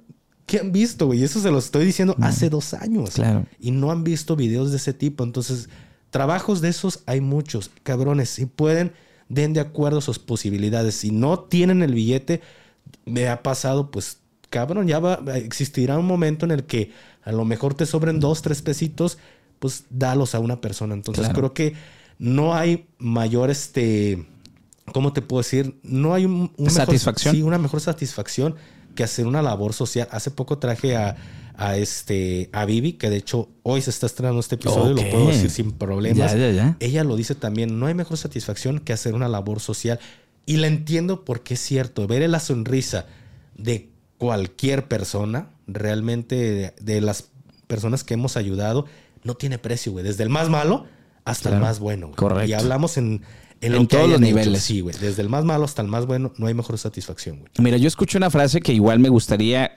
¿qué han visto, güey? Eso se lo estoy diciendo hace dos años.
Claro.
Y no han visto videos de ese tipo. Entonces, trabajos de esos hay muchos. Cabrones, si pueden, den de acuerdo a sus posibilidades. Si no tienen el billete, me ha pasado, pues, cabrón, ya va, existirá un momento en el que a lo mejor te sobren dos, tres pesitos, pues dalos a una persona. Entonces
Claro.
creo que no hay mayor, este, ¿cómo te puedo decir? No hay un, un mejor-
¿Satisfacción?
sí, una mejor satisfacción que hacer una labor social. Hace poco traje a, a este, a Vivi, que de hecho hoy se está estrenando este episodio,
Ok.
lo puedo decir sin problemas.
Ya, ya, ya.
Ella lo dice también, no hay mejor satisfacción que hacer una labor social. Y la entiendo porque es cierto, ver la sonrisa de cualquier persona, realmente de, de las personas que hemos ayudado, no tiene precio, güey. Desde el más malo hasta el más bueno. güey.
Correcto.
Y hablamos en, en,
todos los
hecho.
niveles.
Sí, güey. Desde el más malo hasta el más bueno, no hay mejor satisfacción, güey.
Mira, yo escuché una frase que igual me gustaría,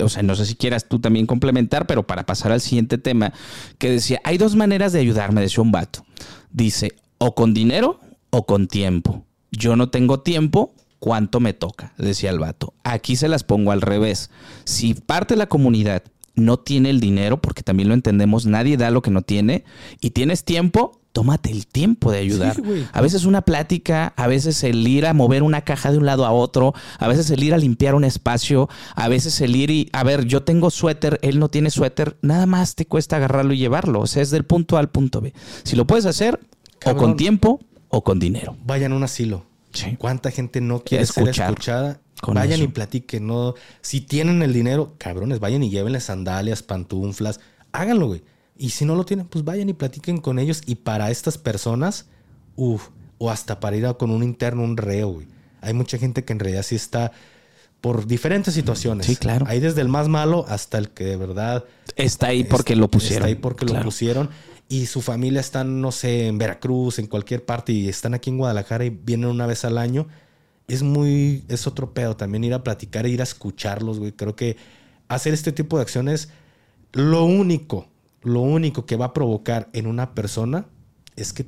o sea, no sé si quieras tú también complementar, pero para pasar al siguiente tema, que decía, hay dos maneras de ayudarme, decía un vato. Dice, o con dinero o con tiempo. Yo no tengo tiempo, ¿cuánto me toca? Decía el vato. Aquí se las pongo al revés. Si parte de la comunidad no tiene el dinero, porque también lo entendemos, nadie da lo que no tiene, y tienes tiempo, tómate el tiempo de ayudar.
Sí.
A veces una plática, a veces el ir a mover una caja de un lado a otro, a veces el ir a limpiar un espacio, a veces el ir y, a ver, yo tengo suéter, él no tiene suéter, nada más te cuesta agarrarlo y llevarlo. O sea, es del punto A al punto B. Si lo puedes hacer, o con tiempo o con dinero.
Vayan a un asilo.
Sí.
¿Cuánta gente no quiere
Escuchar.
ser escuchada?
Con
vayan
eso.
y platiquen. No, si tienen el dinero, cabrones, vayan y llévenle sandalias, pantuflas. Háganlo, güey. Y si no lo tienen, pues vayan y platiquen con ellos. Y para estas personas, uff, o hasta para ir a con un interno, un reo, güey. Hay mucha gente que en realidad sí está por diferentes situaciones.
Sí, claro.
Hay desde el más malo hasta el que de verdad
Está ahí porque lo pusieron.
Está ahí porque lo pusieron. Y su familia está, no sé, en Veracruz, en cualquier parte, y están aquí en Guadalajara y vienen una vez al año. Es muy, es otro pedo también ir a platicar e ir a escucharlos, güey. Creo que hacer este tipo de acciones, lo único, lo único que va a provocar en una persona es que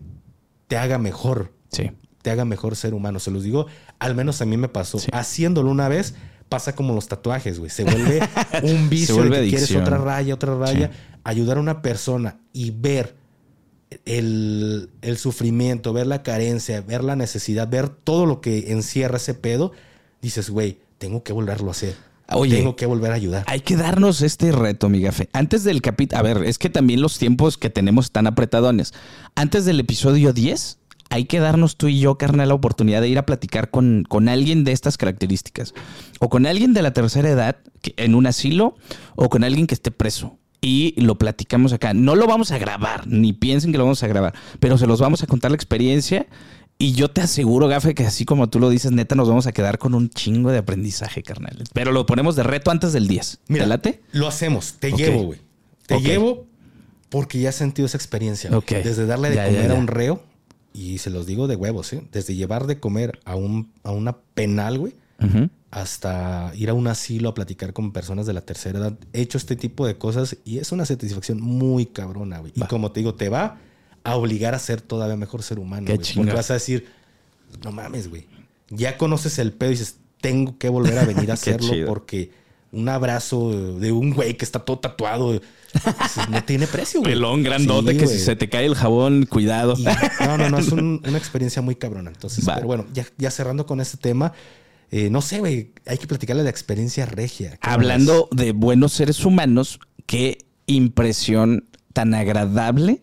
te haga mejor,
Sí.
te haga mejor ser humano. Se los digo, al menos a mí me pasó.
Sí.
Haciéndolo una vez, pasa como los tatuajes, güey. Se vuelve (laughs) un vicio
vuelve
de que quieres otra raya, otra raya.
Sí.
Ayudar a una persona y ver el, el sufrimiento, ver la carencia, ver la necesidad, ver todo lo que encierra ese pedo, dices, güey, tengo que volverlo a hacer.
Oye.
tengo que volver a ayudar.
Hay que darnos este reto, mi gafe. Antes del capítulo, a ver, es que también los tiempos que tenemos están apretadones. Antes del episodio 10, hay que darnos tú y yo, carnal, la oportunidad de ir a platicar con, con alguien de estas características. O con alguien de la tercera edad que- en un asilo o con alguien que esté preso. Y lo platicamos acá. No lo vamos a grabar, ni piensen que lo vamos a grabar, pero se los vamos a contar la experiencia. Y yo te aseguro, Gafe, que así como tú lo dices, neta, nos vamos a quedar con un chingo de aprendizaje, carnal. Pero lo ponemos de reto antes del 10.
Mira,
¿Te late?
lo hacemos. Te llevo, güey. Te llevo porque ya he sentido esa experiencia. güey.
Ok.
Desde darle de
Ya,
comer
ya.
a un reo, y se los digo de huevos, ¿eh? Desde llevar de comer a, un, a una penal, güey, hasta ir a un asilo a platicar con personas de la tercera edad. He hecho este tipo de cosas y es una satisfacción muy cabrona, güey. Y como te digo, te va a obligar a ser todavía mejor ser humano,
Qué chingón.
Porque vas a decir, no mames, güey. Ya conoces el pedo y dices, tengo que volver a venir a (laughs) hacerlo porque un abrazo de un güey que está todo tatuado no tiene precio, güey.
Pelón grandote
Sí,
que si se te cae el jabón, cuidado.
Y- no, no, no, es un- una experiencia muy cabrona. Entonces,
Va.
pero bueno, ya, ya cerrando con este tema, eh, no sé, güey, hay que platicarle de la experiencia regia. ¿Cómo
Hablando de buenos seres humanos, qué impresión tan agradable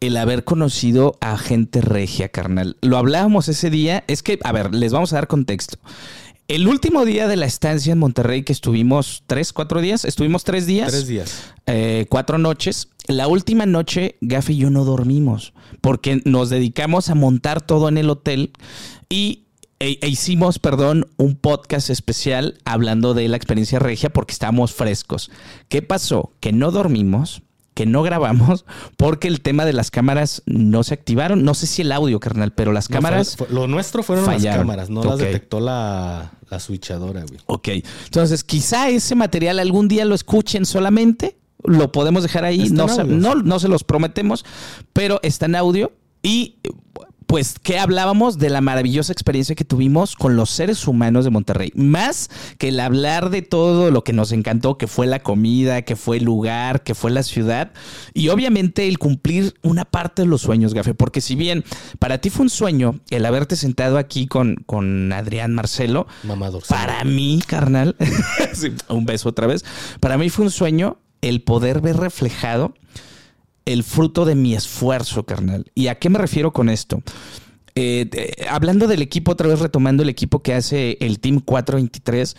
el haber conocido a gente regia, carnal. Lo hablábamos ese día. Es que, a ver, les vamos a dar contexto. El último día de la estancia en Monterrey, que estuvimos tres, cuatro días, estuvimos tres días.
Tres días.
eh, cuatro noches. La última noche, Gafe y yo no dormimos porque nos dedicamos a montar todo en el hotel y e- e hicimos, perdón, un podcast especial hablando de la experiencia regia porque estábamos frescos. ¿Qué pasó? Que no dormimos, que no grabamos porque el tema de las cámaras no se activaron. No sé si el audio, carnal, pero las
No,
cámaras...
fue- fue- lo nuestro fueron las cámaras, no las detectó la, la switchadora, güey.
Ok, entonces quizá ese material algún día lo escuchen solamente, lo podemos dejar ahí, no, se- no, no se los prometemos, pero está en audio y pues que hablábamos de la maravillosa experiencia que tuvimos con los seres humanos de Monterrey, más que el hablar de todo lo que nos encantó, que fue la comida, que fue el lugar, que fue la ciudad y obviamente el cumplir una parte de los sueños, Gafe, porque si bien para ti fue un sueño el haberte sentado aquí con, con Adrián Marcelo,
Mamador.
para mí, carnal, (laughs) sí, un beso otra vez. Para mí fue un sueño el poder ver reflejado el fruto de mi esfuerzo, carnal. ¿Y a qué me refiero con esto? Eh, eh, hablando del equipo, otra vez retomando el equipo que hace el Team 423,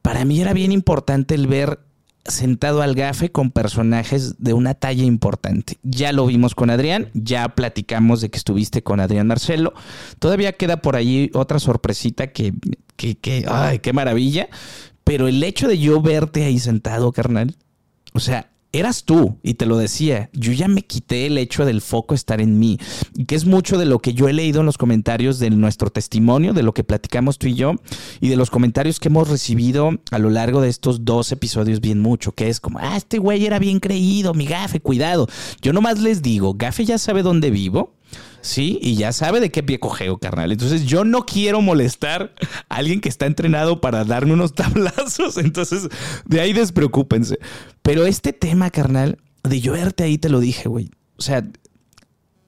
para mí era bien importante el ver sentado al gafe con personajes de una talla importante. Ya lo vimos con Adrián, ya platicamos de que estuviste con Adrián Marcelo. Todavía queda por allí otra sorpresita que, que, que ay, qué maravilla. Pero el hecho de yo verte ahí sentado, carnal, o sea, eras tú, y te lo decía, yo ya me quité el hecho del foco estar en mí, que es mucho de lo que yo he leído en los comentarios de nuestro testimonio, de lo que platicamos tú y yo, y de los comentarios que hemos recibido a lo largo de estos dos episodios bien mucho, que es como, ah, este güey era bien creído, mi gafe, cuidado. Yo nomás les digo, gafe ya sabe dónde vivo, Sí, y ya sabe de qué pie cogeo, carnal. Entonces yo no quiero molestar a alguien que está entrenado para darme unos (laughs) tablazos. Entonces de ahí despreocúpense. Pero este tema, carnal, de yo verte ahí, te lo dije, güey. O sea,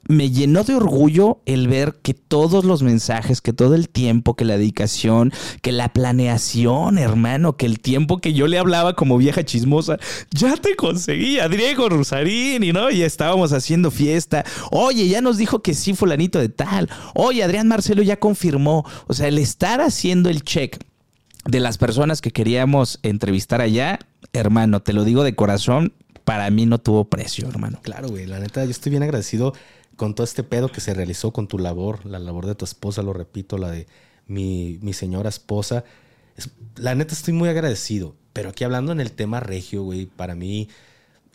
me llenó de orgullo el ver que todos los mensajes, que todo el tiempo, que la dedicación, que la planeación, hermano, que el tiempo que yo le hablaba como vieja chismosa, ya te conseguía, Diego Rosarini, ¿no? Y estábamos haciendo fiesta. Oye, ya nos dijo que sí, fulanito de tal. Oye, Adrián Marcelo ya confirmó. O sea, el estar haciendo el check de las personas que queríamos entrevistar allá, hermano, te lo digo de corazón, para mí no tuvo precio, hermano.
Claro, güey, la neta, yo estoy bien agradecido con todo este pedo que se realizó con tu labor, la labor de tu esposa, lo repito, la de mi, mi señora esposa. la neta estoy muy agradecido, pero aquí hablando en el tema regio, güey, para mí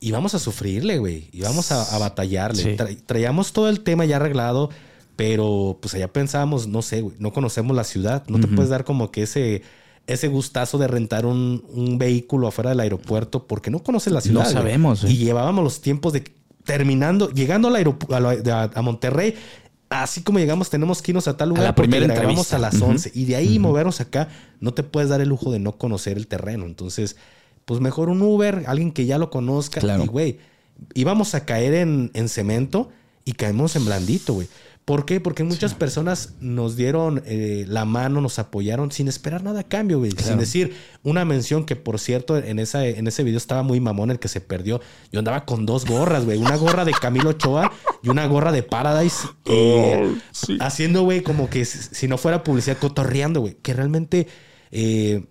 íbamos a sufrirle, güey, íbamos a, a batallarle. traíamos todo el tema ya arreglado, pero pues allá pensábamos, no sé, güey, no conocemos la ciudad, no te puedes dar como que ese ese gustazo de rentar un, un, vehículo afuera del aeropuerto porque no conoces la ciudad.
No sabemos.
Y llevábamos los tiempos de terminando, llegando al aeropuerto, a, Monterrey, así como llegamos, tenemos que irnos a tal lugar.
A la primera
entrevista. a las 11 y de ahí movernos acá, no te puedes dar el lujo de no conocer el terreno. Entonces, pues mejor un Uber, alguien que ya lo conozca. Y, güey, íbamos a caer en, en cemento y caemos en blandito, güey. ¿Por qué? Porque muchas personas nos dieron eh, la mano, nos apoyaron sin esperar nada a cambio, güey. Sin decir una mención que, por cierto, en, esa, en ese video estaba muy mamón el que se perdió. Yo andaba con dos gorras, güey. Una gorra de Camilo Ochoa y una gorra de Paradise. Eh, oh, haciendo, güey, como que si no fuera publicidad, cotorreando, güey. Que realmente... Eh,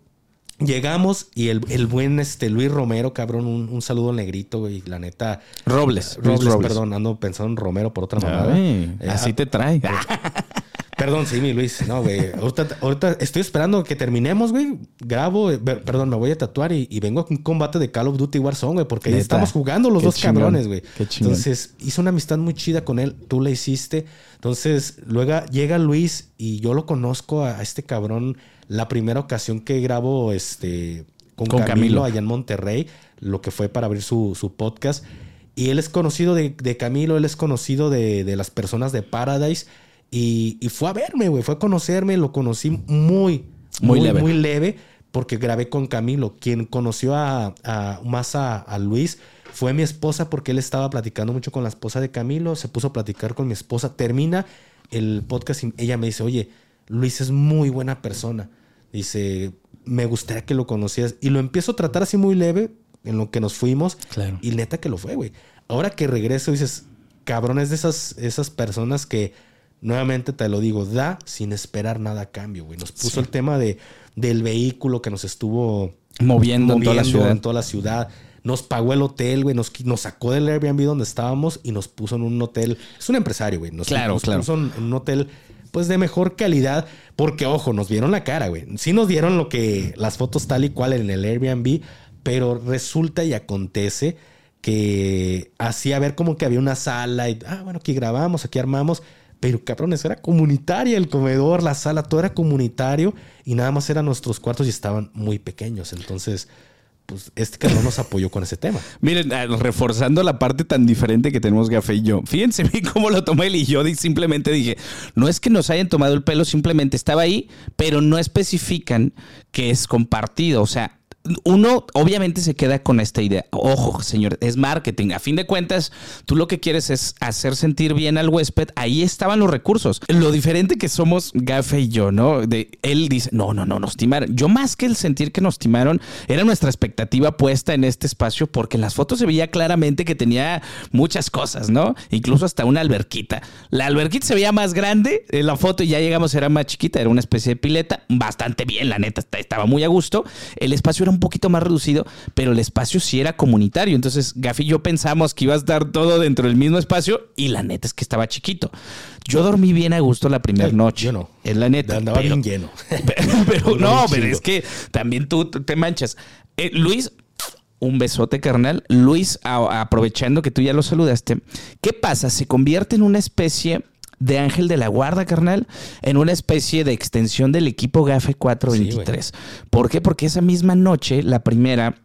Llegamos y el, el, buen este Luis Romero, cabrón, un, un saludo negrito, güey, la neta.
Robles.
Robles, perdón, ando pensando en Romero por otra manera.
Eh, así te trae.
Perdón, sí, mi Luis. No, güey. Ahorita, estoy esperando que terminemos, güey. Grabo, eh, perdón, me voy a tatuar y, vengo a un combate de Call of Duty Warzone, güey, porque ahí estamos jugando los dos cabrones, güey. Entonces, hice una amistad muy chida con él. Tú la hiciste. Entonces, luego llega Luis y yo lo conozco a este cabrón la primera ocasión que grabo este, con, Camilo, allá en Monterrey, lo que fue para abrir su, podcast. Y él es conocido de, Camilo, él es conocido de, las personas de Paradise. Y, fue a verme, güey, fue a conocerme, lo conocí muy, muy, leve. muy leve, porque grabé con Camilo. Quien conoció a, más a, a, Luis fue mi esposa, porque él estaba platicando mucho con la esposa de Camilo, se puso a platicar con mi esposa. Termina el podcast y ella me dice, oye, Luis es muy buena persona. Dice, me gustaría que lo conocieras. Y lo empiezo a tratar así muy leve en lo que nos fuimos.
Claro.
Y neta que lo fue, güey. Ahora que regreso, dices, cabrón, es de esas, esas personas que, nuevamente te lo digo, da sin esperar nada a cambio, güey. Nos puso el tema de, del vehículo que nos estuvo
moviendo, en, toda la ciudad.
en toda la ciudad. Nos pagó el hotel, güey. Nos, nos sacó del Airbnb donde estábamos y nos puso en un hotel. Es un empresario, güey. Nos,
claro, claro.
puso en un hotel pues de mejor calidad, porque ojo, nos vieron la cara, güey. Sí nos dieron lo que las fotos tal y cual en el Airbnb, pero resulta y acontece que hacía ver como que había una sala y, ah, bueno, aquí grabamos, aquí armamos. Pero cabrones, era comunitaria el comedor, la sala, todo era comunitario y nada más eran nuestros cuartos y estaban muy pequeños. Entonces, pues este cabrón nos apoyó con ese tema.
Miren, ah, reforzando la parte tan diferente que tenemos Gafe y yo. Fíjense bien (laughs) cómo lo tomé él y yo simplemente dije, no es que nos hayan tomado el pelo, simplemente estaba ahí, pero no especifican que es compartido. O sea, uno obviamente se queda con esta idea. Ojo, señor, es marketing. A fin de cuentas, tú lo que quieres es hacer sentir bien al huésped. Ahí estaban los recursos. Lo diferente que somos Gafe y yo, ¿no? De, él dice, no, no, no, nos timaron. Yo más que el sentir que nos timaron, era nuestra expectativa puesta en este espacio porque en las fotos se veía claramente que tenía muchas cosas, ¿no? Incluso hasta una alberquita. La alberquita se veía más grande, en la foto ya llegamos, era más chiquita, era una especie de pileta, bastante bien, la neta, estaba muy a gusto. El espacio era un poquito más reducido, pero el espacio sí era comunitario. Entonces, Gafi y yo pensamos que iba a estar todo dentro del mismo espacio y la neta es que estaba chiquito. Yo dormí bien a gusto la primera noche.
Yo no.
Es la neta.
Andaba bien lleno. (laughs)
Pero, no, pero es que también tú te manchas. Eh, Luis, un besote, carnal. Luis, aprovechando que tú ya lo saludaste, ¿qué pasa? Se convierte en una especie de Ángel de la Guarda, carnal, en una especie de extensión del equipo GAFE 423. ¿Por qué? Porque esa misma noche, la primera,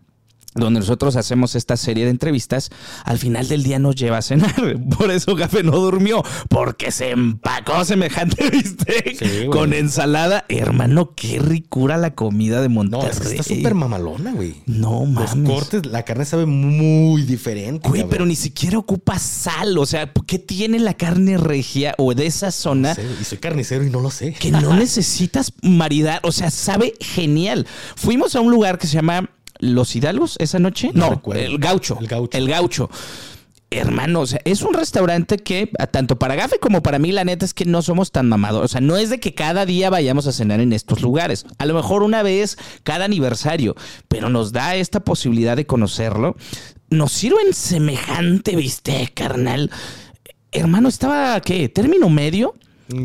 donde nosotros hacemos esta serie de entrevistas, al final del día nos lleva a cenar. (laughs) Por eso Gafe no durmió, porque se empacó semejante (laughs) bistec con ensalada. Hermano, qué ricura la comida de Monterrey.
No, está súper mamalona, güey.
No mames.
Los cortes, la carne sabe muy diferente.
Güey, pero ni siquiera ocupa sal. O sea, ¿qué tiene la carne regia o de esa zona?
y soy carnicero y no lo sé.
Que no (laughs) necesitas maridar. O sea, sabe genial. Fuimos a un lugar que se llama los Hidalgos esa noche. No, el gaucho, el gaucho. El gaucho. Hermano, o sea, es un restaurante que, tanto para Gafe como para mí, la neta es que no somos tan mamados. O sea, no es de que cada día vayamos a cenar en estos lugares. A lo mejor una vez cada aniversario, pero nos da esta posibilidad de conocerlo. Nos sirven semejante bistec, carnal. Hermano, estaba, ¿qué? ¿Término medio?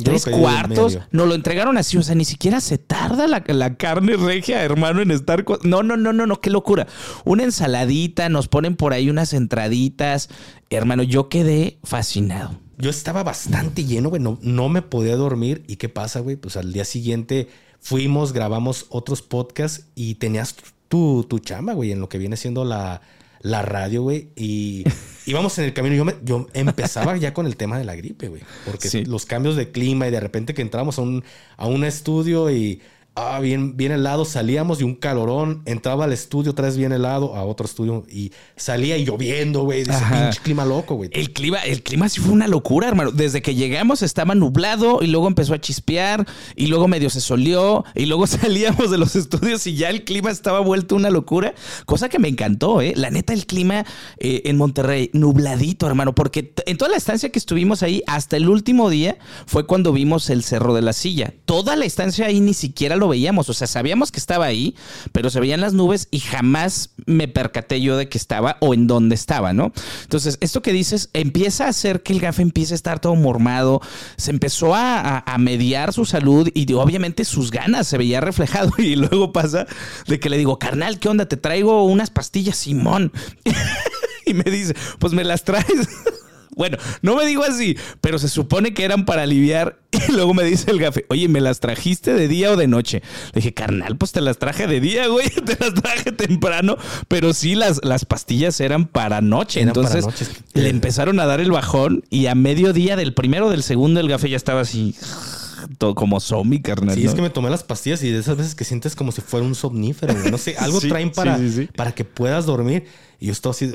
Tres cuartos. Nos lo entregaron así. O sea, ni siquiera se tarda la, carne regia, hermano, en estar. No, no, no, no, no, qué locura. Una ensaladita, nos ponen por ahí unas entraditas. Hermano, yo quedé fascinado.
Yo estaba bastante lleno, güey. No, no me podía dormir. ¿Y qué pasa, güey? Pues al día siguiente fuimos, grabamos otros podcasts y tenías tu, tu chamba, güey, en lo que viene siendo la, la radio, güey. Y íbamos en el camino. Yo, me, yo empezaba ya con el tema de la gripe, güey. Porque los cambios de clima y de repente que entramos a un, a un estudio y ah, bien, bien helado, salíamos y un calorón, entraba al estudio otra vez bien helado, a otro estudio y salía y lloviendo, güey, ese pinche clima loco, güey.
El clima, el clima sí fue una locura, hermano. Desde que llegamos estaba nublado y luego empezó a chispear y luego medio se solió y luego (laughs) salíamos de los estudios y ya el clima estaba vuelto una locura, cosa que me encantó, ¿eh? La neta, el clima eh, en Monterrey, nubladito, hermano, porque en toda la estancia que estuvimos ahí, hasta el último día, fue cuando vimos el Cerro de la Silla. Toda la estancia ahí ni siquiera lo veíamos. O sea, sabíamos que estaba ahí, pero se veían las nubes y jamás me percaté yo de que estaba o en dónde estaba, ¿no? Entonces, esto que dices empieza a hacer que el gafe empiece a estar todo mormado. Se empezó a, mediar su salud y obviamente sus ganas se veía reflejado. (laughs) Y luego pasa de que le digo, carnal, ¿qué onda? Te traigo unas pastillas, Simón. (laughs) y me dice, pues me las traes. (laughs) Bueno, no me digo así, pero se supone que eran para aliviar. (laughs) Y luego me dice el gafe, oye, ¿me las trajiste de día o de noche? Le dije, carnal, pues te las traje de día, güey. (laughs) Te las traje temprano. Pero sí, las, las pastillas eran para noche. Entonces le empezaron a dar el bajón y a mediodía del primero o del segundo el gafe ya estaba así todo como zombie, carnal.
Sí, es que me tomé las pastillas y de esas veces que sientes como si fuera un somnífero, No sé, (laughs) algo traen para, para que puedas dormir. Y yo estaba así,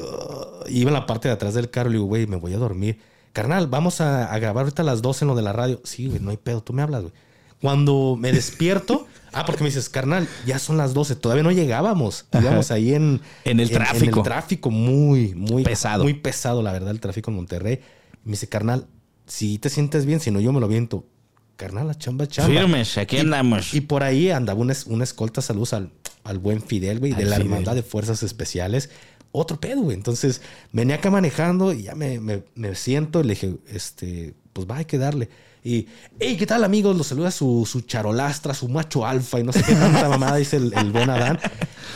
iba en la parte de atrás del carro y digo, güey, me voy a dormir. Carnal, vamos a, grabar ahorita a las 12 en lo de la radio. Sí, güey, no hay pedo, tú me hablas, güey. Cuando me despierto, (laughs) ah, porque me dices, carnal, ya son las 12, todavía no llegábamos. Íbamos ahí en,
en el tráfico. En
el tráfico muy, muy pesado. Muy pesado, la verdad, el tráfico en Monterrey. me dice, carnal, si te sientes bien, si no, yo me lo viento. Carnal, la chamba, chamba.
Firmes, aquí andamos.
Y por ahí andaba una, una escolta, saludos al, al buen Fidel, güey, de la Hermandad de Fuerzas Especiales otro pedo, güey. Entonces venía acá manejando y ya me, me, me siento y le dije, este, pues va, hay que darle. Y, hey, ¿qué tal, amigos? Los saluda su, su charolastra, su macho alfa y no sé qué tanta mamada dice el, el, buen Adán.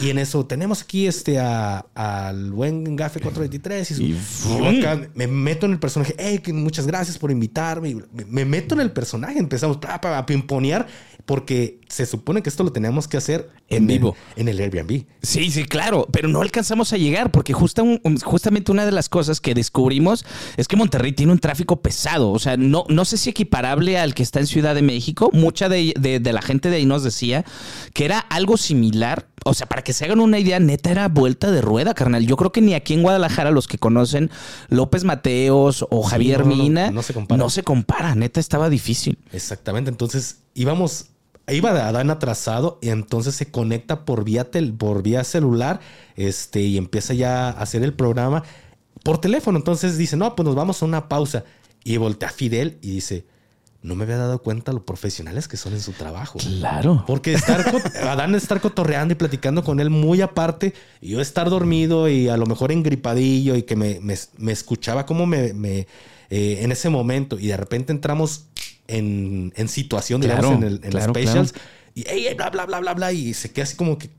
Y en eso tenemos aquí este al buen Gafe 423 y, su, y acá me meto en el personaje. Hey, muchas gracias por invitarme. Me, meto en el personaje. Empezamos a pimponear porque se supone que esto lo teníamos que hacer
en, vivo.
en el Airbnb.
Sí, sí, claro, pero no alcanzamos a llegar porque justamente una de las cosas que descubrimos es que Monterrey tiene un tráfico pesado, o sea, no, no sé si equiparable al que está en Ciudad de México, mucha de, la gente de ahí nos decía que era algo similar, o sea, para que se hagan una idea, neta era vuelta de rueda, carnal. Yo creo que ni aquí en Guadalajara los que conocen López Mateos o Javier Mina, no, se compara. no se compara, neta estaba difícil.
Exactamente, entonces íbamos iba Adán atrasado y entonces se conecta por vía, por vía celular este, y empieza ya a hacer el programa por teléfono. Entonces dice, no, pues nos vamos a una pausa. Y voltea a Fidel y dice, no me había dado cuenta lo profesionales que son en su trabajo.
Claro.
Porque estar (laughs) Adán estar cotorreando y platicando con él muy aparte, y yo estar dormido y a lo mejor engripadillo y que me, me, escuchaba como me, me eh, en ese momento y de repente entramos en, situación, digamos, en, el, en specials. Y bla, bla, bla, bla, bla. Y se queda así como que,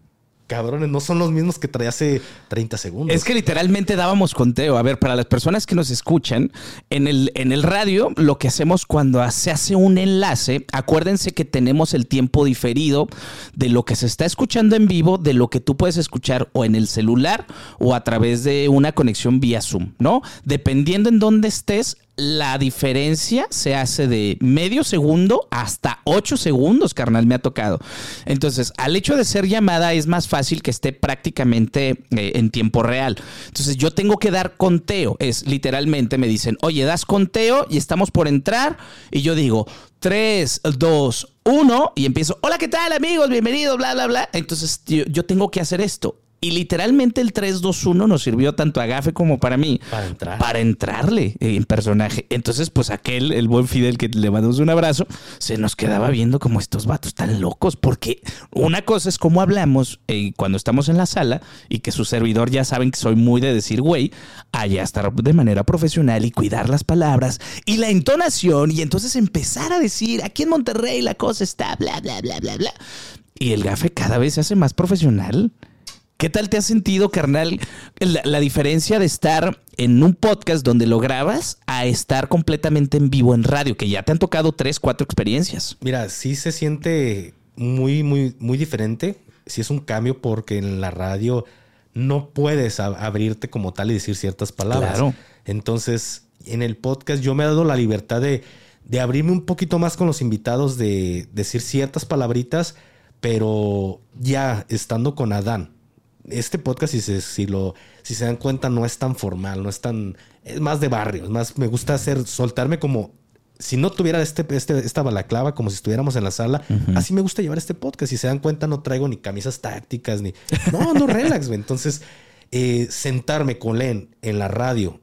cabrones, no son los mismos que traía hace 30 segundos.
Es que literalmente dábamos conteo. A ver, para las personas que nos escuchan, en el, en el radio lo que hacemos cuando se hace un enlace, acuérdense que tenemos el tiempo diferido de lo que se está escuchando en vivo, de lo que tú puedes escuchar o en el celular o a través de una conexión vía Zoom, ¿no? Dependiendo en dónde estés, la diferencia se hace de medio segundo hasta ocho segundos, carnal, me ha tocado. Entonces, al hecho de ser llamada es más fácil que esté prácticamente eh, en tiempo real. Entonces, yo tengo que dar conteo. Es literalmente me dicen, oye, das conteo y estamos por entrar. Y yo digo, 3, 2, 1 y empiezo, hola, ¿qué tal amigos? Bienvenidos, bla, bla, bla. Entonces, yo tengo que hacer esto. Y literalmente el 3-2-1 nos sirvió tanto a Gafe como para mí.
Para entrar.
Para entrarle en personaje. Entonces, pues aquel, el buen Fidel que le mandamos un abrazo, se nos quedaba viendo como estos vatos tan locos. Porque una cosa es cómo hablamos eh, cuando estamos en la sala y que su servidor ya saben que soy muy de decir güey, allá estar de manera profesional y cuidar las palabras y la entonación. Y entonces empezar a decir, aquí en Monterrey la cosa está bla, bla, bla, bla, bla. Y el Gafe cada vez se hace más profesional. ¿Qué tal te has sentido, carnal, la, la, diferencia de estar en un podcast donde lo grabas a estar completamente en vivo en radio, que ya te han tocado tres, cuatro experiencias?
Mira, sí se siente muy, muy, muy diferente. Sí es un cambio porque en la radio no puedes abrirte como tal y decir ciertas palabras.
Claro.
Entonces, en el podcast yo me he dado la libertad de, de abrirme un poquito más con los invitados, de decir ciertas palabritas, pero ya estando con Adán este podcast, si se, si lo, si se dan cuenta, no es tan formal, no es tan. Es más de barrio. Es más, me gusta hacer, soltarme como. Si no tuviera este, este, esta balaclava, como si estuviéramos en la sala, uh -huh. así me gusta llevar este podcast. Si se dan cuenta, no traigo ni camisas tácticas, ni. No, no, relax, güey. Entonces, eh, sentarme con Len en la radio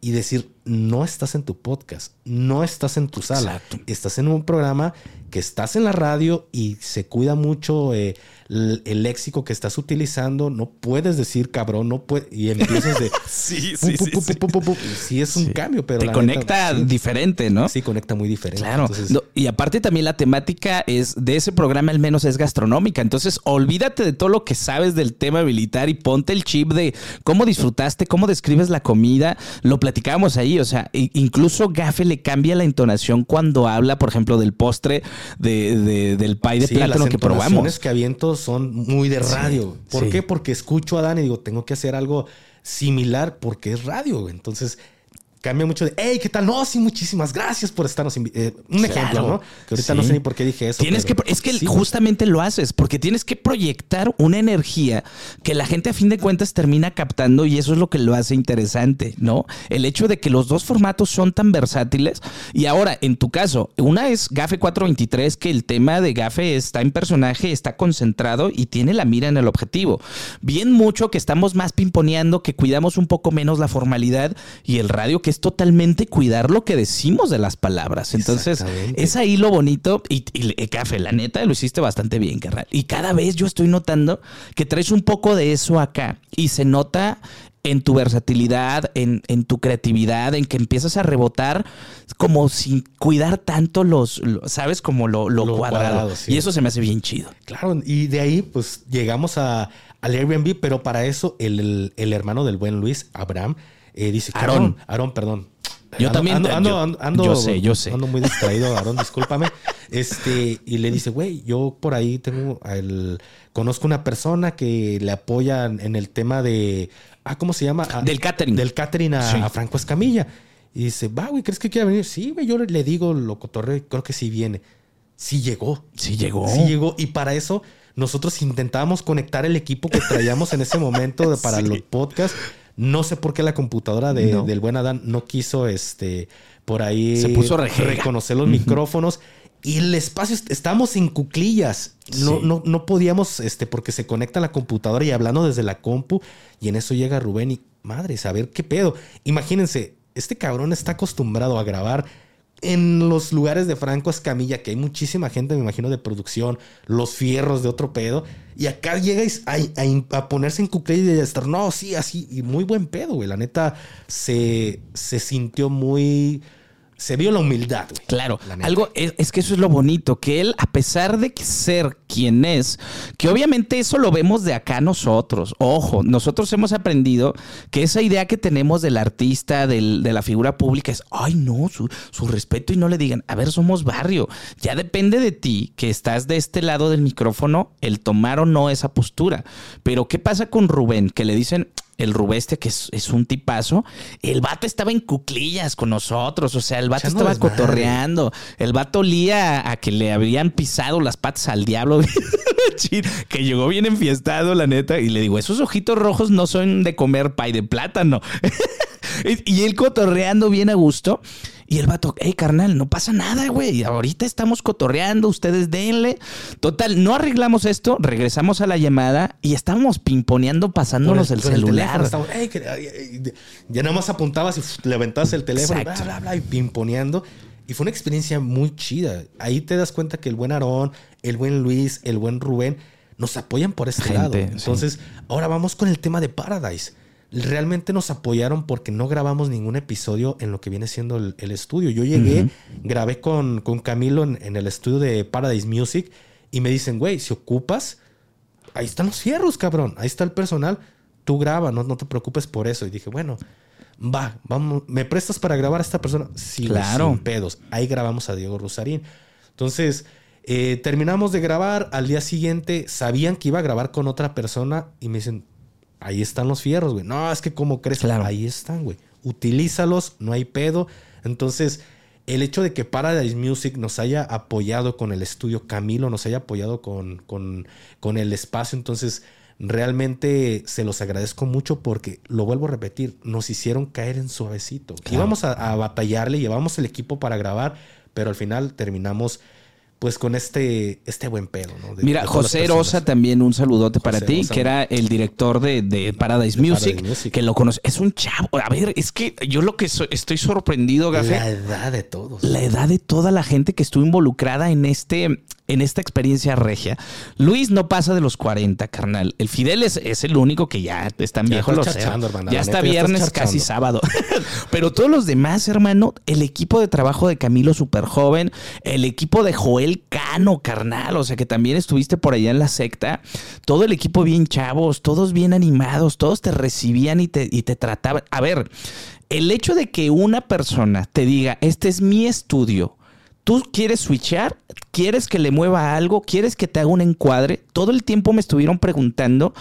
y decir, no estás en tu podcast, no estás en tu sala,
Exacto.
estás en un programa que estás en la radio y se cuida mucho eh, el, el, léxico que estás utilizando, no puedes decir cabrón, no puedes, y empiezas de... (laughs)
sí, sí,
pu,
sí,
pu, pu, sí, es un cambio, pero...
Te conecta
neta,
diferente, ¿no?
Sí, conecta muy diferente.
Claro.
Entonces,
No, y aparte también la temática es de ese programa al menos es gastronómica. Entonces olvídate de todo lo que sabes del tema militar y ponte el chip de cómo disfrutaste, cómo describes la comida. Lo platicábamos ahí. O sea, incluso Gafe le cambia la entonación cuando habla, por ejemplo, del postre de, de- del pay de
sí,
plátano
las
que probamos.
entonaciones que aviento son muy de radio. ¿Por
sí.
qué? Porque escucho a Dan y digo, tengo que hacer algo similar porque es radio. Entonces cambia mucho de, hey, ¿qué tal? No, sí, muchísimas gracias por estarnos. invi-". Eh, un
Claro.
ejemplo, ¿no? Que ahorita no sé ni por qué dije eso.
Tienes
pero
que, es que
sí,
justamente lo haces, porque tienes que proyectar una energía que la gente a fin de cuentas termina captando y eso es lo que lo hace interesante, ¿no? El hecho de que los dos formatos son tan versátiles y ahora, en tu caso, una es Gafe 423, que el tema de Gafe está en personaje, está concentrado y tiene la mira en el objetivo. Bien mucho que estamos más pimponeando, que cuidamos un poco menos la formalidad y el radio que es totalmente cuidar lo que decimos de las palabras. Entonces, es ahí lo bonito. Y, y, eh, Café, la neta, lo hiciste bastante bien, carnal. Y cada vez yo estoy notando que traes un poco de eso acá. Y se nota en tu versatilidad, en, en tu creatividad, en que empiezas a rebotar como sin cuidar tanto los, lo- ¿sabes? Como lo, lo
Lo
cuadrado.
cuadrado, sí.
Y eso se me hace bien chido.
Claro, y de ahí pues llegamos a, al Airbnb, pero para eso el, el- el hermano del buen Luis, Abraham, eh, dice,
Aarón.
Aarón, perdón.
Yo
Ando-
también,
ando, ando,
yo-
ando-
yo sé, yo sé.
Ando muy distraído, Aarón, discúlpame. (laughs) Este, y le dice, güey, yo por ahí tengo el, conozco una persona que le apoya en el tema de, ah, ¿cómo se llama? Ah,
Del catering.
Del catering a,
Sí.
a Franco Escamilla. Y dice, va, güey, ¿crees que quiera venir? Sí, güey, yo le, le digo, lo cotorreo, y creo que sí viene. Sí llegó.
Sí llegó.
Sí llegó. Y para eso nosotros intentábamos conectar el equipo que traíamos en ese momento de- para (laughs)
Sí.
los podcasts. No sé por qué la computadora de-
No.
del buen Adán no quiso este por ahí
Se puso
reconocer los micrófonos. Y el espacio, est- estamos en cuclillas. No,
Sí.
no, no podíamos, este, porque se conecta la computadora y hablando desde la compu. Y en eso llega Rubén y, madre, a ver qué pedo. Imagínense, este cabrón está acostumbrado a grabar en los lugares de Franco Escamilla, que hay muchísima gente, me imagino, de producción, los fierros de otro pedo. Y acá llegáis a, a- ponerse en cuclillas y a estar, no, sí, así. Y muy buen pedo, güey. La neta, se, se sintió muy se vio la humildad, güey.
Claro, algo es, es, que eso es lo bonito, que él, a pesar de ser quien es, que obviamente eso lo vemos de acá nosotros. Ojo, nosotros hemos aprendido que esa idea que tenemos del artista, del, de la figura pública, es, ay no, su, su respeto y no le digan, a ver, somos barrio. Ya depende de ti que estás de este lado del micrófono, el tomar o no esa postura. Pero ¿qué pasa con Rubén? Que le dicen, el Rubeste, que es, un tipazo, el vato estaba en cuclillas con nosotros, o sea, el vato estaba cotorreando, el vato olía a que le habían pisado las patas al diablo, (laughs) que llegó bien enfiestado, la neta, y le digo, esos ojitos rojos no son de comer pay de plátano. (laughs) y él cotorreando bien a gusto. Y el vato, hey, carnal, no pasa nada, güey. Ahorita estamos cotorreando, ustedes denle. Total, no arreglamos esto, regresamos a la llamada y estábamos pimponeando pasándonos el, celular.
ya nada más apuntabas y levantabas el teléfono, bla, bla, bla, y pimponeando. Y fue una experiencia muy chida. Ahí te das cuenta que el buen Aarón, el buen Luis, el buen Rubén nos apoyan por este lado. Entonces, ahora vamos con el tema de Paradise realmente nos apoyaron porque no grabamos ningún episodio en lo que viene siendo el, estudio. Yo llegué, grabé con, con Camilo en, el estudio de Paradise Music y me dicen, güey, si ocupas, ahí están los fierros, cabrón, ahí está el personal, tú graba, no, no te preocupes por eso. Y dije, bueno, va, vamos, ¿me prestas para grabar a esta persona? Sí, claro. sin pedos. Ahí grabamos a Diego Rosarín. Entonces, eh, terminamos de grabar, al día siguiente sabían que iba a grabar con otra persona y me dicen, Ahí están los fierros, güey. No, es que como crees, claro. ahí están, güey. Utilízalos, no hay pedo. Entonces, el hecho de que Paradise Music nos haya apoyado con el estudio, Camilo nos haya apoyado con, con, con el espacio, entonces realmente se los agradezco mucho porque, lo vuelvo a repetir, nos hicieron caer en suavecito. Íbamos a, a, batallarle, llevamos el equipo para grabar, pero al final terminamos pues con este, este buen pedo, ¿no?
Mira, José Rosa también un saludote para ti, que era el director de, Paradise, Music, que lo conoce. Es un chavo. A ver, es que yo lo que estoy sorprendido, Gafe.
La edad de todos.
La edad de toda la gente que estuvo involucrada en este, en esta experiencia regia. Luis no pasa de los 40, carnal. El Fidel es, el único que ya está en viejo, lo Ya está viernes, casi sábado. (laughs) Pero todos los demás, hermano, el equipo de trabajo de Camilo súper joven, el equipo de Joel Cano, carnal, o sea que también estuviste por allá en la secta, todo el equipo bien chavos, todos bien animados, todos te recibían y te, y te trataban. A ver, el hecho de que una persona te diga, este es mi estudio, tú quieres switchar, quieres que le mueva algo, quieres que te haga un encuadre. Todo el tiempo me estuvieron preguntando,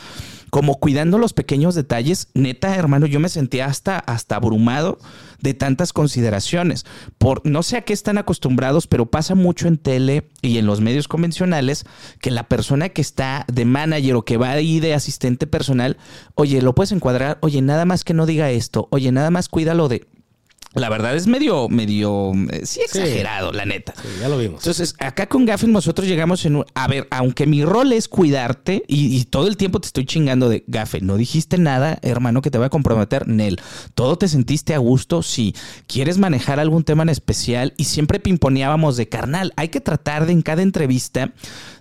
como cuidando los pequeños detalles. Neta, hermano, yo me sentía hasta, hasta abrumado de tantas consideraciones. Por, no sé a qué están acostumbrados, pero pasa mucho en tele y en los medios convencionales que la persona que está de manager o que va ahí de asistente personal, oye, lo puedes encuadrar, oye, nada más que no diga esto, oye, nada más cuídalo de la verdad es medio, medio, eh, sí exagerado, la neta.
Sí, ya lo vimos.
Entonces, acá con Gaffin nosotros llegamos en un, a ver, aunque mi rol es cuidarte y, todo el tiempo te estoy chingando de Gaffin, no dijiste nada, hermano, que te voy a comprometer, Nel. ¿Todo te sentiste a gusto? Sí. ¿Quieres manejar algún tema en especial? Y siempre pimponeábamos de carnal. Hay que tratar de en cada entrevista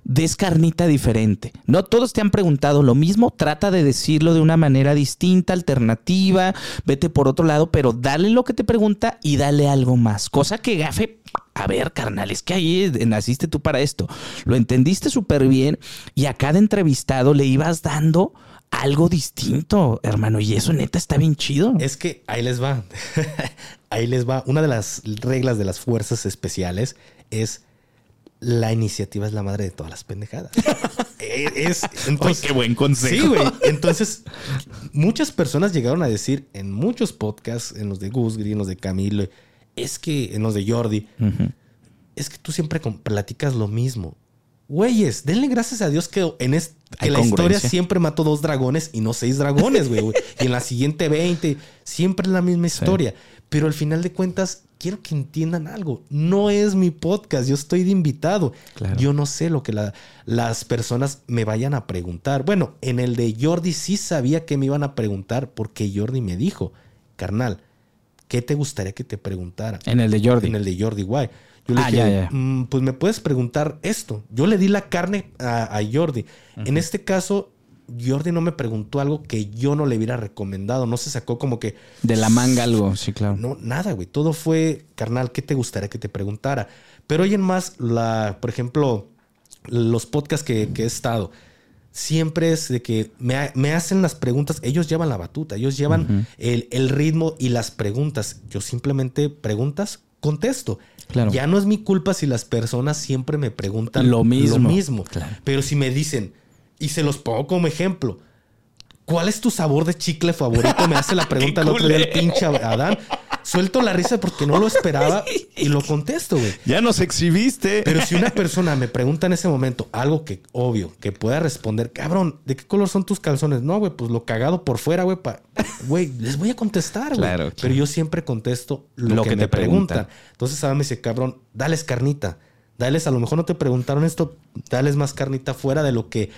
descarnita diferente. No todos te han preguntado lo mismo, trata de decirlo de una manera distinta, alternativa, vete por otro lado, pero dale lo que te pregunta y dale algo más. Cosa que Gafe, a ver, carnal, es que ahí naciste tú para esto. Lo entendiste súper bien y a cada entrevistado le ibas dando algo distinto, hermano. Y eso neta está bien chido.
Es que ahí les va. (laughs) ahí les va. Una de las reglas de las fuerzas especiales es la iniciativa es la madre de todas las pendejadas. (laughs)
Eh, es, entonces, qué buen consejo.
Sí, güey. Entonces, muchas personas llegaron a decir en muchos podcasts, en los de Gus en los de Camilo, es que en los de Jordi, es que tú siempre platicas lo mismo. Güeyes, denle gracias a Dios que en la historia siempre mató dos dragones y no seis dragones, güey. y en la siguiente 20, siempre es la misma historia. Pero al final de cuentas, quiero que entiendan algo. No es mi podcast, yo estoy de invitado. Yo no sé lo que las personas me vayan a preguntar. Bueno, en el de Jordi sí sabía que me iban a preguntar porque Jordi me dijo, carnal, ¿qué te gustaría que te preguntara?
En el de Jordi.
En el de Jordi, guay. Yo le ah, dije, mm, pues me puedes preguntar esto. Yo le di la carne a, Jordi. En este caso, Jordi no me preguntó algo que yo no le hubiera recomendado. No se sacó como que.
De la manga algo, sí, claro.
No, nada, güey. Todo fue, carnal, ¿qué te gustaría que te preguntara? Pero hoy en más, la, por ejemplo, los podcasts que, que he estado, siempre es de que me, me, hacen las preguntas. Ellos llevan la batuta, ellos llevan el, el, ritmo y las preguntas. Yo simplemente preguntas, contesto. Claro. Ya no es mi culpa si las personas siempre me preguntan
lo mismo.
Lo mismo. Claro. Pero si me dicen, y se los pongo como ejemplo. ¿Cuál es tu sabor de chicle favorito? Me hace la (laughs) pregunta el otro día el pinche Adán. Suelto la risa porque no lo esperaba (laughs) y lo contesto, güey.
Ya nos exhibiste.
Pero si una persona me pregunta en ese momento algo que obvio, que pueda responder, cabrón, ¿de qué color son tus calzones? No, güey, pues lo cagado por fuera, güey. Güey, les voy a contestar, güey. Claro, claro, Pero yo siempre contesto lo, que, que, me preguntan. preguntan. Entonces, Adán me dice, cabrón, dales carnita. Dales, a lo mejor no te preguntaron esto, dales más carnita fuera de lo que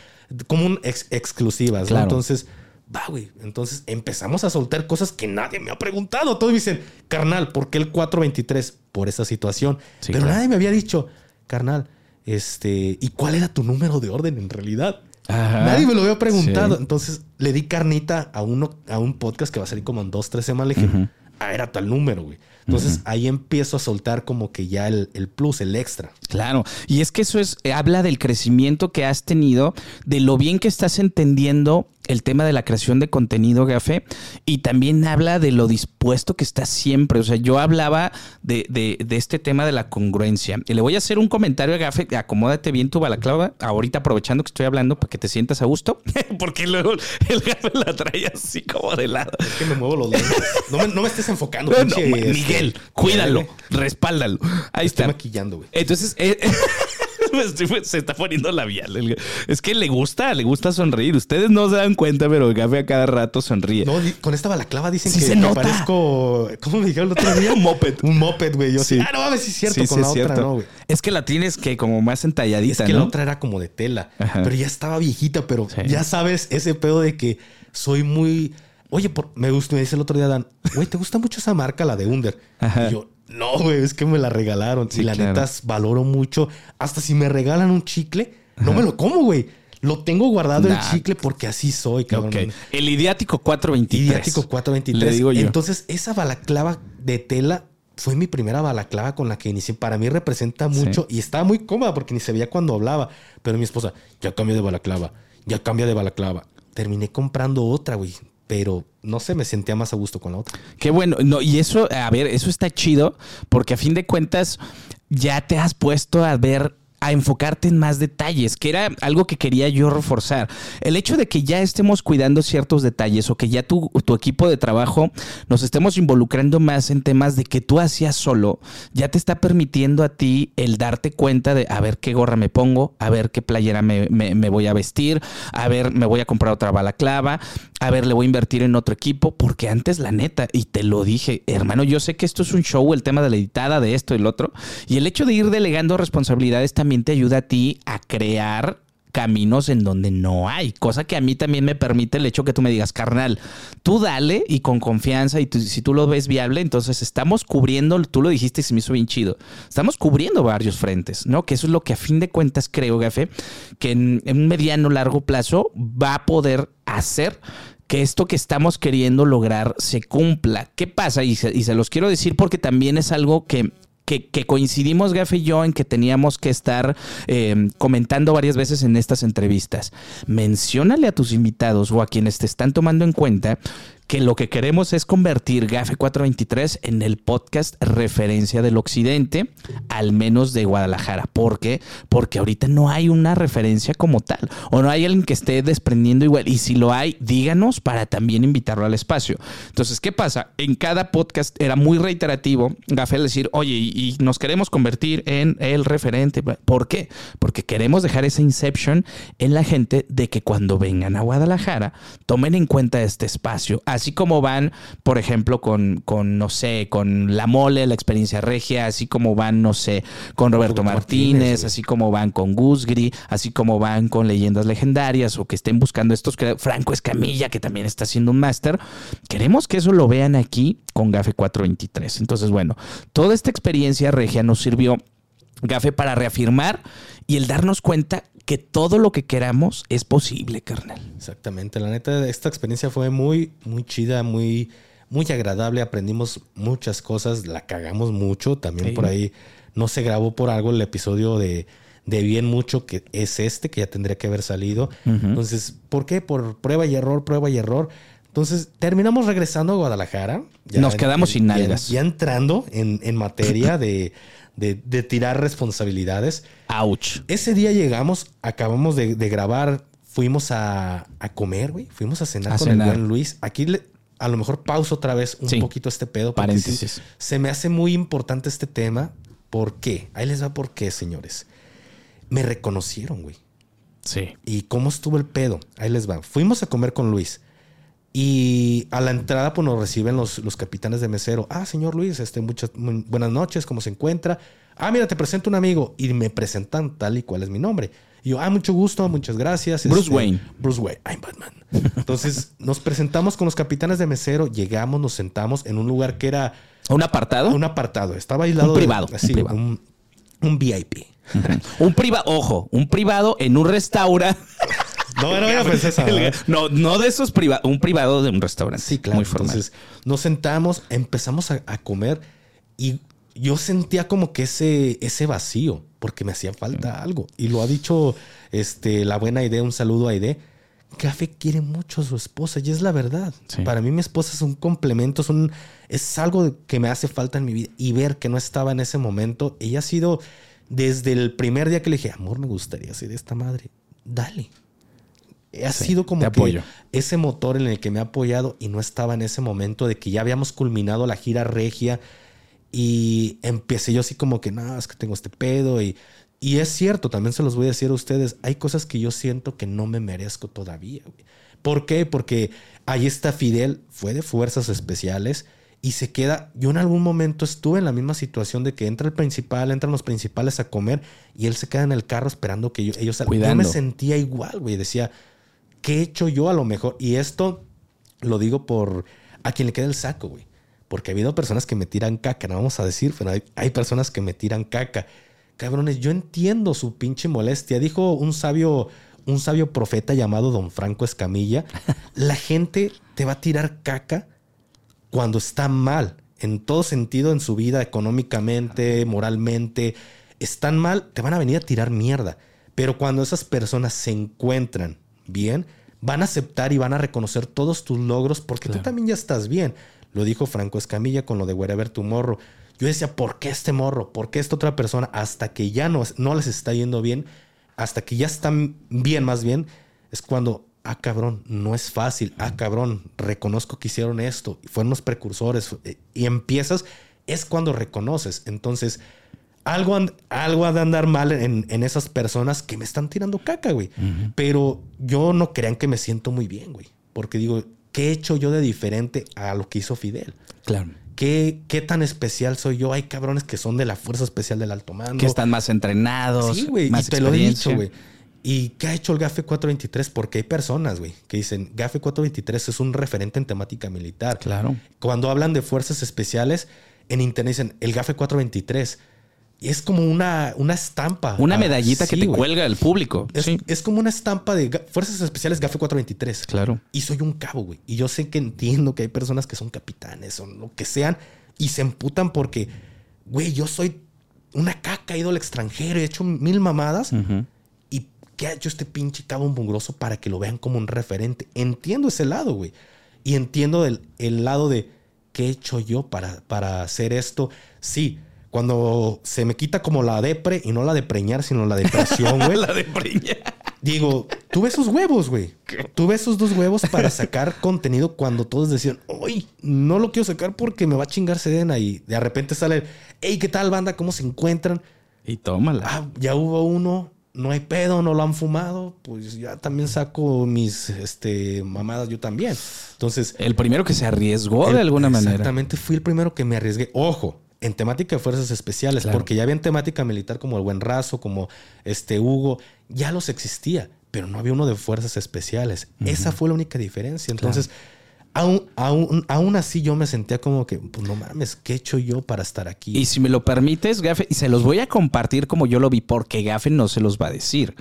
como un ex exclusivas, ¿no? Entonces, va, güey. Entonces empezamos a soltar cosas que nadie me ha preguntado. Todos dicen, carnal, ¿por qué el 423? Por esa situación. Pero nadie me había dicho, carnal, este, ¿y cuál era tu número de orden en realidad? Nadie me lo había preguntado. Entonces le di carnita a uno, a un podcast que va a salir como en dos, tres semanas. Le dije, ah, era tal número, güey. Entonces ahí empiezo a soltar como que ya el, el, plus, el extra.
Claro, y es que eso es, habla del crecimiento que has tenido, de lo bien que estás entendiendo el tema de la creación de contenido, Gafe, y también habla de lo dispuesto que estás siempre. O sea, yo hablaba de, de, de, este tema de la congruencia. Y le voy a hacer un comentario a Gafe, acomódate bien tu balaclava, ahorita aprovechando que estoy hablando para que te sientas a gusto, (laughs) porque luego el Gafe la trae así como de lado.
Es que me muevo los dedos. No me, no me estés enfocando. (laughs)
No, Miguel, este, cuídalo, respáldalo. Ahí
estoy
está.
maquillando, güey.
Entonces... Eh, (laughs) (laughs) se está poniendo labial. Es que le gusta, le gusta sonreír. Ustedes no se dan cuenta, pero el a cada rato sonríe.
No, con esta balaclava dicen
sí
que,
se nota.
parezco. ¿Cómo me dijeron el otro día? (laughs)
Un moped.
Un moped, güey. Yo
Sí.
Ah, no mames, sí es cierto.
Sí,
con
sí,
la otra
cierto.
no, güey.
Es que la tienes que como más entalladita,
Es que
¿no?
la otra era como de tela.
Ajá.
Pero ya estaba viejita, pero ya sabes ese pedo de que soy muy. Oye, por- me gusta, me dice el otro día Dan, güey, ¿te gusta mucho esa marca, la de Under?
Ajá.
Y yo, no, güey, es que me la regalaron.
Sí,
y la
claro.
neta valoro mucho. Hasta si me regalan un chicle, no me lo como, güey. Lo tengo guardado
Nah.
el chicle porque así soy, cabrón.
El idiático 423.
Idiático 423.
Le digo yo.
Entonces, esa balaclava de tela fue mi primera balaclava con la que inicié. Para mí representa mucho y estaba muy cómoda porque ni se veía cuando hablaba. Pero mi esposa, ya cambia de balaclava, ya cambia de balaclava. Terminé comprando otra, güey. Pero no sé, me sentía más a gusto con la otra.
Qué bueno. No, y eso, a ver, eso está chido porque a fin de cuentas ya te has puesto a ver a enfocarte en más detalles, que era algo que quería yo reforzar. El hecho de que ya estemos cuidando ciertos detalles o que ya tu, tu equipo de trabajo nos estemos involucrando más en temas de que tú hacías solo, ya te está permitiendo a ti el darte cuenta de a ver qué gorra me pongo, a ver qué playera me, me- me voy a vestir, a ver, me voy a comprar otra balaclava, a ver, le voy a invertir en otro equipo, porque antes la neta, y te lo dije, hermano, yo sé que esto es un show, el tema de la editada, de esto y el otro, y el hecho de ir delegando responsabilidades también te ayuda a ti a crear caminos en donde no hay, cosa que a mí también me permite el hecho que tú me digas, carnal, tú dale y con confianza y si tú lo ves viable, entonces estamos cubriendo, tú lo dijiste y se me hizo bien chido, estamos cubriendo varios frentes, ¿no? Que eso es lo que a fin de cuentas creo, Gafe, que en, en un mediano largo plazo va a poder hacer que esto que estamos queriendo lograr se cumpla. ¿Qué pasa? Y se, los quiero decir porque también es algo que que, coincidimos, Gafe y yo, en que teníamos que estar eh, comentando varias veces en estas entrevistas. Menciónale a tus invitados o a quienes te están tomando en cuenta que lo que queremos es convertir GAFE 423 en el podcast referencia del occidente, al menos de Guadalajara. ¿Por qué? Porque ahorita no hay una referencia como tal, o no hay alguien que esté desprendiendo igual. Y si lo hay, díganos para también invitarlo al espacio. Entonces, ¿qué pasa? En cada podcast era muy reiterativo GAFE decir, oye, y, y nos queremos convertir en el referente. ¿Por qué? Porque queremos dejar esa inception en la gente de que cuando vengan a Guadalajara tomen en cuenta este espacio. Así como van, por ejemplo, con, con no sé, con La Mole, la experiencia regia, así como van, no sé, con Roberto,
Roberto
Martínez, así como van con Gusgri, así como van con leyendas legendarias o que estén buscando estos, Franco Escamilla, que también está haciendo un máster. Queremos que eso lo vean aquí con GAFE 423. Entonces, bueno, toda esta experiencia regia nos sirvió Gafe, para reafirmar y el darnos cuenta que todo lo que queramos es posible, carnal.
Exactamente. La neta, esta experiencia fue muy, muy chida, muy, muy agradable. Aprendimos muchas cosas, la cagamos mucho. También
Sí.
por ahí no se grabó por algo el episodio de, de Bien Mucho, que es este, que ya tendría que haber salido. Entonces, ¿por qué? Por prueba y error, prueba y error. Entonces, terminamos regresando a Guadalajara.
Nos quedamos sin
ya-
nalgas.
Ya entrando en, en materia (clears throat) de, de- de tirar responsabilidades.
Ouch.
Ese día llegamos, acabamos de, de grabar, fuimos a, a comer, güey. Fuimos a cenar
A
con
cenar.
el buen Luis. Aquí le- a lo mejor pauso otra vez un
Sí.
poquito este pedo.
Paréntesis.
sí, se me hace muy importante este tema. ¿Por qué? Ahí les va por qué, señores. Me reconocieron, güey.
Sí.
¿Y cómo estuvo el pedo? Ahí les va. Fuimos a comer con Luis. Y a la entrada, pues nos reciben los, los capitanes de mesero. Ah, señor Luis, este, muchas muy buenas noches, ¿cómo se encuentra? Ah, mira, te presento un amigo. Y me presentan tal y cual es mi nombre. Y yo, ah, mucho gusto, muchas gracias.
Bruce
Este,
Wayne.
Bruce Wayne, I'm Batman. Entonces (laughs) nos presentamos con los capitanes de mesero, llegamos, nos sentamos en un lugar que era
¿Un apartado?
un apartado. Estaba aislado.
Un
de-
privado, un
así,
privado.
un, un VIP.
Un privado, ojo, un privado en un restaurante. (laughs)
No, no, no,
de esos privados, un privado de un restaurante.
Sí, claro.
Muy formal.
Entonces nos sentamos, empezamos a, a comer y yo sentía como que ese, ese vacío, porque me hacía falta algo. Y lo ha dicho este, la buena idea, un saludo a Aide. Café quiere mucho a su esposa y es la verdad.
Sí.
Para mí mi esposa es un complemento, es, un, es algo que me hace falta en mi vida. Y ver que no estaba en ese momento, ella ha sido desde el primer día que le dije, amor, me gustaría ser esta madre. Dale. Ha
Sí,
sido como que
apoyo.
ese motor en el que me ha apoyado y no estaba en ese momento de que ya habíamos culminado la gira regia y empecé yo así como que, no, es que tengo este pedo y, y es cierto, también se los voy a decir a ustedes, hay cosas que yo siento que no me merezco todavía. güey. ¿Por qué? Porque ahí está Fidel, fue de fuerzas especiales y se queda, yo en algún momento estuve en la misma situación de que entra el principal, entran los principales a comer y él se queda en el carro esperando que yo- ellos salgan. Yo me sentía igual, güey, decía, ¿qué he hecho yo a lo mejor? Y esto lo digo por a quien le queda el saco, güey. Porque ha habido personas que me tiran caca, no vamos a decir, pero hay, hay personas que me tiran caca. Cabrones, yo entiendo su pinche molestia. Dijo un sabio, un sabio profeta llamado Don Franco Escamilla, (laughs) la gente te va a tirar caca cuando está mal, en todo sentido en su vida, económicamente, moralmente, están mal, te van a venir a tirar mierda. Pero cuando esas personas se encuentran bien, van a aceptar y van a reconocer todos tus logros porque tú también ya estás bien. Lo dijo Franco Escamilla con lo de Wherever Tomorrow. Yo decía, ¿por qué este morro? ¿Por qué esta otra persona? Hasta que ya no, no les está yendo bien, hasta que ya están bien más bien, es cuando, ah, cabrón, no es fácil. Ah, cabrón, reconozco que hicieron esto. y Fueron los precursores. eh, Y empiezas, es cuando reconoces. Entonces, algo, algo ha de andar mal en, en esas personas que me están tirando caca, güey. Pero yo no crean que me siento muy bien, güey. Porque digo, ¿qué he hecho yo de diferente a lo que hizo Fidel?
Claro.
¿Qué, qué tan especial soy yo? Hay cabrones que son de la Fuerza Especial del Alto Mando.
Que están más entrenados.
Sí, güey. Y
Más
te lo he dicho, güey. ¿Y qué ha hecho el GAFE 423? Porque hay personas, güey, que dicen, GAFE 423 es un referente en temática militar.
Claro.
Cuando hablan de fuerzas especiales, en internet dicen, el GAFE 423. Es como una, una estampa.
Una
Ah,
medallita que te cuelga el público.
Es,
sí.
es como una estampa de Fuerzas Especiales GAFE 423.
Claro.
Y soy un cabo, güey. Y yo sé que entiendo que hay personas que son capitanes o lo que sean y se emputan porque, güey, yo soy una caca, he ido al extranjero, he hecho mil mamadas. ¿Y qué ha hecho este pinche cabo mugroso para que lo vean como un referente? Entiendo ese lado, güey. Y entiendo el, el lado de qué he hecho yo para, para hacer esto. Sí, cuando se me quita como la depre y no la de preñar, sino la depresión, güey. (laughs)
La de preña.
Digo, tuve esos huevos, güey. Tuve esos dos huevos para sacar (laughs) contenido cuando todos decían, uy, no lo quiero sacar porque me va a chingar Sedena. Y de repente sale, hey, ¿qué tal, banda? ¿Cómo se encuentran?
Y tómala.
Ah, ya hubo uno, no hay pedo, no lo han fumado. Pues ya también saco mis este, mamadas yo también. Entonces,
El primero que se arriesgó de alguna manera.
Exactamente, fui el primero que me arriesgué. Ojo, en temática de fuerzas especiales,
Claro.
porque ya había en temática militar como el Buen Razo, como este Hugo, ya los existía, pero no había uno de fuerzas especiales. Esa fue la única diferencia. Entonces, aún, aún, aún así yo me sentía como que, pues no mames, ¿qué he hecho yo para estar aquí?
Y si me lo permites, Gafe, y se los voy a compartir como yo lo vi, porque Gafe no se los va a decir.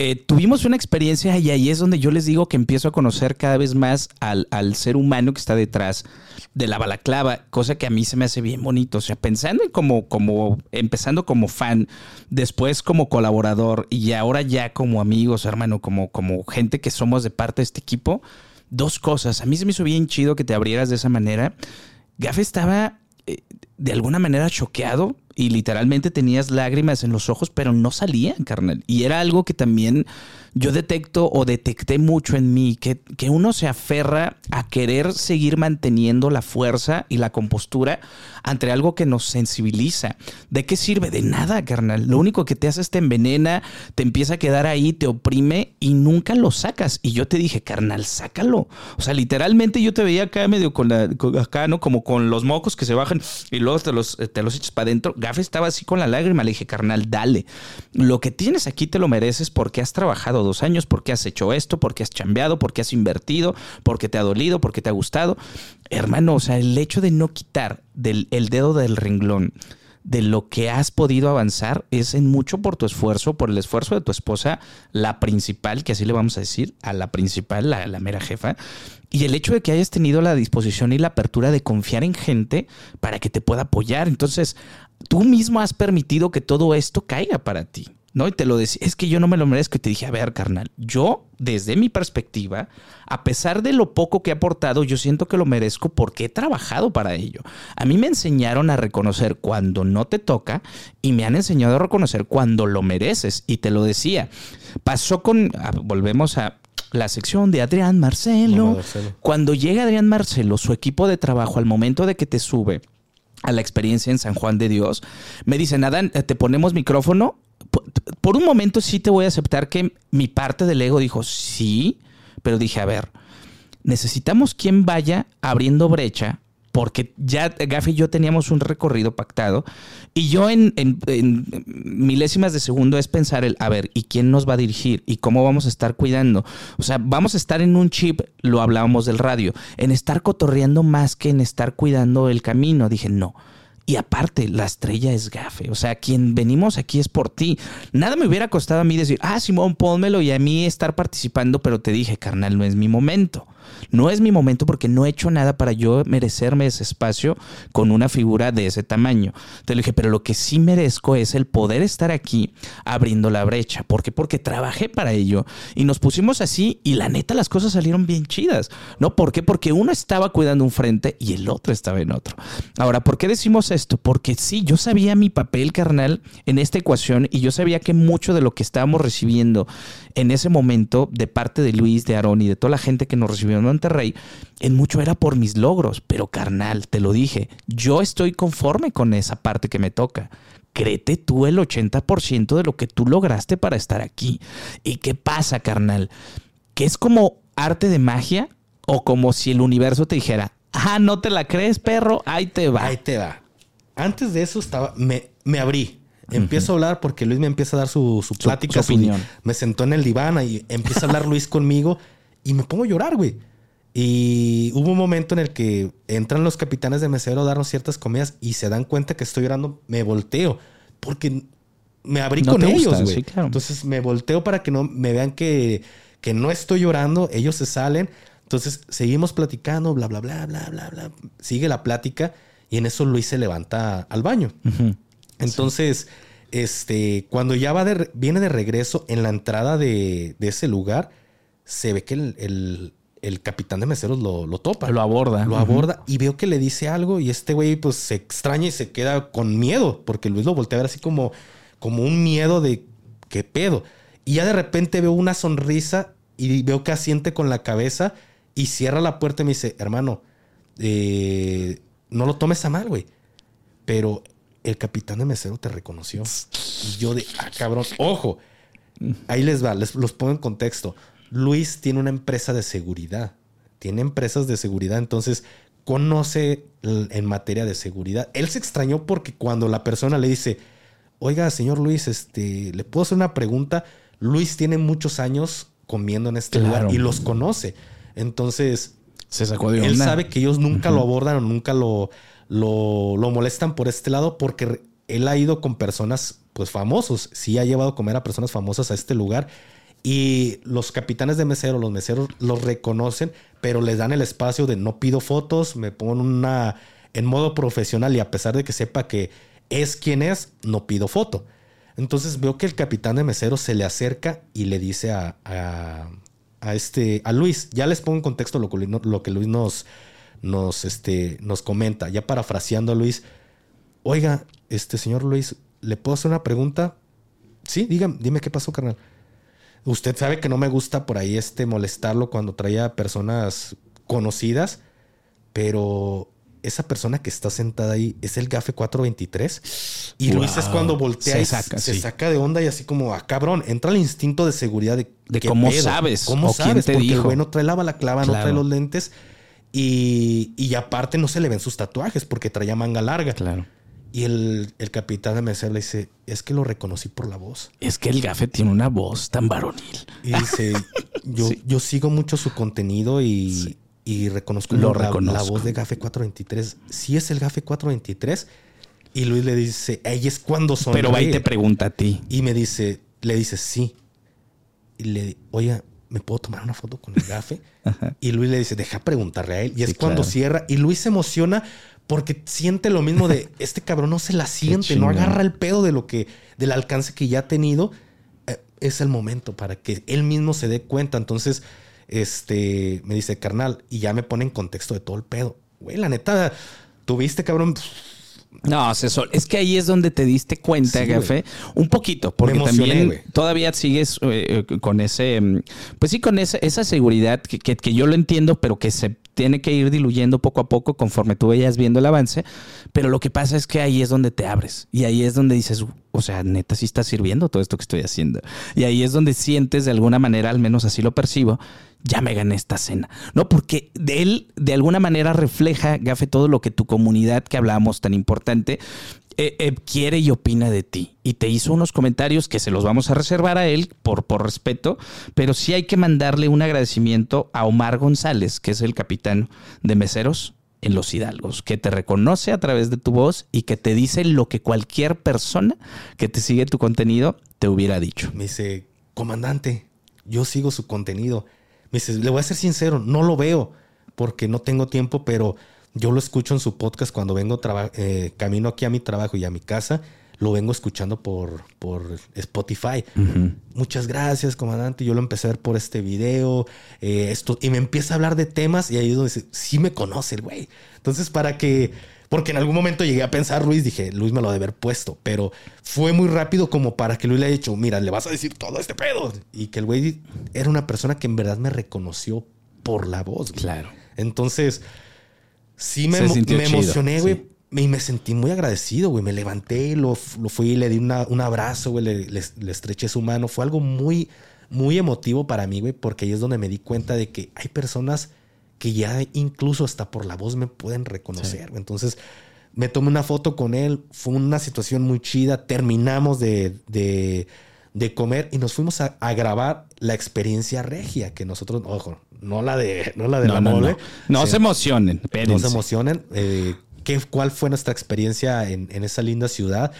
Eh, tuvimos una experiencia y ahí es donde yo les digo que empiezo a conocer cada vez más al, al, ser humano que está detrás de la balaclava, cosa que a mí se me hace bien bonito. O sea, pensando en como, como, empezando como fan, después como colaborador y ahora ya como amigos, hermano, como, como gente que somos de parte de este equipo, dos cosas. A mí se me hizo bien chido que te abrieras de esa manera. Gafe estaba eh, de alguna manera choqueado y literalmente tenías lágrimas en los ojos, pero no salían, carnal. Y era algo que también yo detecto o detecté mucho en mí, que, que uno se aferra a querer seguir manteniendo la fuerza y la compostura ante algo que nos sensibiliza. ¿De qué sirve? De nada, carnal. Lo único que te hace es te envenena, te empieza a quedar ahí, te oprime y nunca lo sacas. Y yo te dije, carnal, sácalo. O sea, literalmente yo te veía acá medio con la, acá, ¿no? Como con los mocos que se bajan y luego te los, te los echas para adentro. Gafe estaba así con la lágrima. Le dije, carnal, dale. Lo que tienes aquí te lo mereces porque has trabajado dos años, porque has hecho esto, porque has chambeado, porque has invertido, porque te ha dolido, porque te ha gustado. Hermano, o sea, el hecho de no quitar del, el dedo del renglón de lo que has podido avanzar es en mucho por tu esfuerzo, por el esfuerzo de tu esposa, la principal, que así le vamos a decir, a la principal, la, la, mera jefa, y el hecho de que hayas tenido la disposición y la apertura de confiar en gente para que te pueda apoyar. Entonces, tú mismo has permitido que todo esto caiga para ti. ¿No? Y te lo decía, es que yo no me lo merezco. Y te dije, a ver, carnal, yo, desde mi perspectiva, a pesar de lo poco que he aportado, yo siento que lo merezco porque he trabajado para ello. A mí me enseñaron a reconocer cuando no te toca y me han enseñado a reconocer cuando lo mereces. Y te lo decía, pasó con, volvemos a la sección de Adrián Marcelo. Marcelo. Cuando llega Adrián Marcelo, su equipo de trabajo, al momento de que te sube a la experiencia en San Juan de Dios, me dicen, Adán, te ponemos micrófono por un momento sí te voy a aceptar que mi parte del ego dijo sí, pero dije, a ver, necesitamos quien vaya abriendo brecha porque ya Gafi y yo teníamos un recorrido pactado y yo en, milésimas de segundo es pensar el, a ver, ¿y quién nos va a dirigir? ¿Y cómo vamos a estar cuidando? O sea, vamos a estar en un chip, lo hablábamos del radio, en estar cotorreando más que en estar cuidando el camino. Dije, no, y aparte, la estrella es gafe. O sea, quien venimos aquí es por ti. Nada me hubiera costado a mí decir, ah, Simón, pónmelo y a mí estar participando, pero te dije, carnal, no es mi momento. No es mi momento porque no he hecho nada para yo merecerme ese espacio con una figura de ese tamaño. Te dije, pero lo que sí merezco es el poder estar aquí abriendo la brecha. ¿Por qué? Porque trabajé para ello y nos pusimos así y la neta las cosas salieron bien chidas. ¿No? ¿Por qué? Porque uno estaba cuidando un frente y el otro estaba en otro. Ahora, ¿por qué decimos esto? Porque sí, yo sabía mi papel carnal en esta ecuación y yo sabía que mucho de lo que estábamos recibiendo en ese momento de parte de Luis, de Aarón y de toda la gente que nos recibió en Monterrey, en mucho era por mis logros, pero carnal, te lo dije, yo estoy conforme con esa parte que me toca. Créete tú el 80% de lo que tú lograste para estar aquí. ¿Y qué pasa, carnal? Que es como arte de magia o como si el universo te dijera, ah, no te la crees, perro, ahí te va.
Ahí te va. Antes de eso estaba, me, me abrí. Empiezo a hablar porque Luis me empieza a dar su, su plática. Su, opinión. me sentó en el diván y empieza a hablar Luis conmigo y me pongo a llorar, güey. Y hubo un momento en el que entran los capitanes de mesero a darnos ciertas comidas y se dan cuenta que estoy llorando. Me volteo porque me abrí con ellos, güey. Entonces me volteo para que no me vean que, que no estoy llorando. Ellos se salen. Entonces seguimos platicando, bla, bla, bla, bla, bla, bla. Sigue la plática y en eso Luis se levanta al baño. Entonces, este, cuando ya va de, viene de regreso en la entrada de, ese lugar, se ve que el, capitán de meseros lo, topa.
Lo aborda.
Lo aborda y veo que le dice algo y este güey pues se extraña y se queda con miedo porque Luis lo voltea a ver así como, como un miedo de qué pedo. Y ya de repente veo una sonrisa y veo que asiente con la cabeza y cierra la puerta y me dice, hermano, eh, no lo tomes a mal, güey. Pero el capitán de mesero te reconoció. (laughs) Y yo de, ah, cabrón, ojo. Ahí les va, les los pongo en contexto. Luis tiene una empresa de seguridad. Tiene empresas de seguridad, entonces conoce en materia de seguridad. Él se extrañó porque cuando la persona le dice, oiga, señor Luis, este, ¿le puedo hacer una pregunta? Luis tiene muchos años comiendo en este lugar y los conoce. Entonces,
Se sacó de
Él
onda.
sabe que ellos nunca lo abordan o nunca lo, lo, lo molestan por este lado porque él ha ido con personas pues famosos. Sí ha llevado a comer a personas famosas a este lugar. Y los capitanes de mesero, los meseros los reconocen, pero les dan el espacio de no pido fotos, me pongo una en modo profesional y a pesar de que sepa que es quien es, no pido foto. Entonces veo que el capitán de mesero se le acerca y le dice a, a, a este a Luis, ya les pongo en contexto lo lo que Luis nos, nos, este, nos comenta, ya parafraseando a Luis, oiga, este señor Luis, ¿le puedo hacer una pregunta? Sí, dígame, dime qué pasó, carnal. Usted sabe que no me gusta por ahí este molestarlo cuando traía a personas conocidas, pero esa persona que está sentada ahí es el GAFE 423. Y Luis es cuando voltea
Se
y
saca,
se
sí.
saca de onda y así como, ah, cabrón, entra el instinto de seguridad de,
De
¿qué
cómo sabes
¿Cómo
o quién
sabes?
te
Porque el
dijo.
güey no trae la balaclava, no trae los lentes. Y, y aparte no se le ven sus tatuajes porque traía manga larga.
Claro.
Y el, el capitán de mesero le dice, es que lo reconocí por la voz.
Es que el gafe tiene una voz tan varonil.
Y dice, (laughs) yo,
Sí.
yo sigo mucho su contenido y, y reconozco,
Lo
la, la
reconozco.
voz de Gafe 423. Sí es el Gafe 423. Y Luis le dice, ahí es cuando son.
Pero va y te pregunta a ti.
Y me dice, le dice, sí. Y le, oye, ¿me puedo tomar una foto con el gafe? (laughs) Y Luis le dice, deja preguntarle a él. Y es
Sí,
cuando
claro.
cierra. Y Luis se emociona porque siente lo mismo de (laughs) este cabrón no se la siente, no agarra el pedo de lo que, del alcance que ya ha tenido. Eh, es el momento para que él mismo se dé cuenta. Entonces, este, me dice, carnal, y ya me pone en contexto de todo el pedo. Güey, la neta, tuviste, cabrón.
No, César, es que ahí es donde te diste cuenta,
Sí,
un poquito, porque
emocioné,
también todavía sigues eh, eh, con ese, mm, pues sí, con esa, esa seguridad que, que- que yo lo entiendo, pero que se tiene que ir diluyendo poco a poco conforme tú vayas viendo el avance. Pero lo que pasa es que ahí es donde te abres y ahí es donde dices, o sea, neta, sí está sirviendo todo esto que estoy haciendo. Y ahí es donde sientes de alguna manera, al menos así lo percibo, ya me gané esta cena. No, porque de él de alguna manera refleja, Gafe, todo lo que tu comunidad que hablábamos tan importante eh, eh, quiere y opina de ti. Y te hizo unos comentarios que se los vamos a reservar a él por, por respeto, pero sí hay que mandarle un agradecimiento a Omar González, que es el capitán de meseros en Los Hidalgos, que te reconoce a través de tu voz y que te dice lo que cualquier persona que te sigue tu contenido te hubiera dicho.
Me dice, comandante, yo sigo su contenido. Me dice, le voy a ser sincero, no lo veo porque no tengo tiempo, pero yo lo escucho en su podcast cuando vengo eh, camino aquí a mi trabajo y a mi casa. Lo vengo escuchando por, por Spotify. Muchas gracias, comandante. Yo lo empecé a ver por este video. eh, esto, y me empieza a hablar de temas y ahí es donde dice, sí me conoce el güey. Entonces, para que... Porque en algún momento llegué a pensar, Luis, dije, Luis me lo ha de haber puesto, pero fue muy rápido como para que Luis le haya dicho, mira, le vas a decir todo este pedo. Y que el güey era una persona que en verdad me reconoció por la voz. güey.
Claro.
Entonces, sí me, me
chido,
emocioné, güey.
sí.
Y me sentí muy agradecido, güey. Me levanté, lo, lo fui le di una- un abrazo, güey. Le, le- le estreché su mano. Fue algo muy, muy emotivo para mí, güey, porque ahí es donde me di cuenta de que hay personas que ya incluso hasta por la voz me pueden reconocer. güey. Entonces, me tomé una foto con él. Fue una situación muy chida. Terminamos de, de, de comer y nos fuimos a, a grabar la experiencia regia que nosotros, ojo, no la de, no la de
No,
la
no,
mole.
no. No
Sí.
se emocionen.
No
espérense.
se emocionen. Eh, ¿qué, ¿Cuál fue nuestra experiencia en, en esa linda ciudad?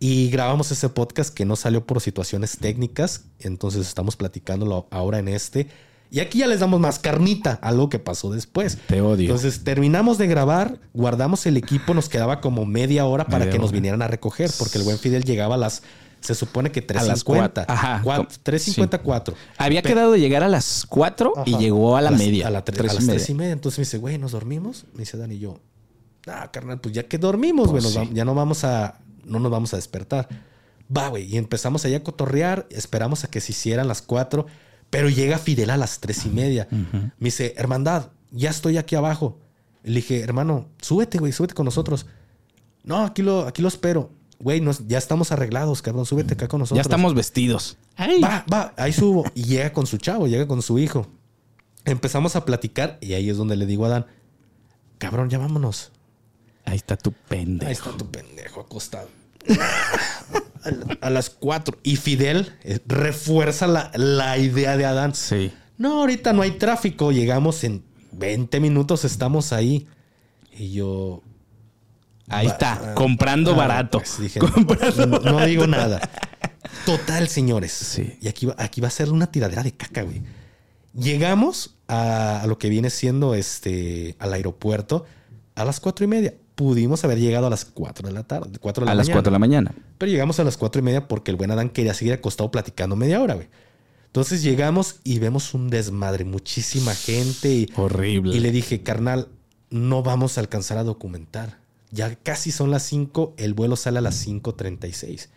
Y grabamos ese podcast que no salió por situaciones técnicas. Entonces estamos platicándolo ahora en este. Y aquí ya les damos más carnita, algo que pasó después.
Te odio.
Entonces terminamos de grabar, guardamos el equipo, nos quedaba como media hora para
Media
que nos vinieran a recoger, porque el buen Fidel llegaba a las, se supone que
A las
3.50.
cuatro. Ajá.
Cuat-
Sí.
3.54.
Había quedado de llegar a las 4 y llegó a la
las-
media.
A, la las
media.
tres y media. Entonces me dice, güey, ¿nos dormimos? Me dice Dani y yo, ah, carnal, pues ya que dormimos, güey,
Pues sí.
ya no vamos a, no nos vamos a despertar. Va, güey, y empezamos allá a cotorrear, esperamos a que se hicieran las cuatro, pero llega Fidel a las tres y media. Me dice, hermandad, ya estoy aquí abajo. Le dije, hermano, súbete, güey, súbete con nosotros. No, aquí lo, aquí lo espero. Güey, nos- ya estamos arreglados, cabrón, súbete acá con nosotros.
Ya estamos vestidos. Ay.
Va, va, ahí subo. Y llega con su chavo, llega con su hijo. Empezamos a platicar y ahí es donde le digo a Dan, cabrón, ya vámonos.
Ahí está tu pendejo.
Ahí está tu pendejo acostado. a, la- (laughs) a las cuatro. Y Fidel eh, refuerza la, la idea de Adán.
Sí.
No, ahorita no hay tráfico. Llegamos en 20 minutos estamos ahí. Y yo,
Ahí está,
ah,
comprando
ah,
barato.
pues dije, (laughs)
Comprando
no, no digo nada. Total, señores.
Sí.
Y aquí va, aquí va a ser una tiradera de caca, güey. Llegamos a, a lo que viene siendo este al aeropuerto a las cuatro y media. Pudimos haber llegado a las cuatro de la tarde, cuatro de la
a las. 4 de la mañana.
Pero llegamos a las cuatro y media porque el buen Adán quería seguir acostado platicando media hora, güey. Entonces llegamos y vemos un desmadre, muchísima gente. Y,
Horrible.
y le dije, carnal, no vamos a alcanzar a documentar. Ya casi son las 5, el vuelo sale a las 5.36.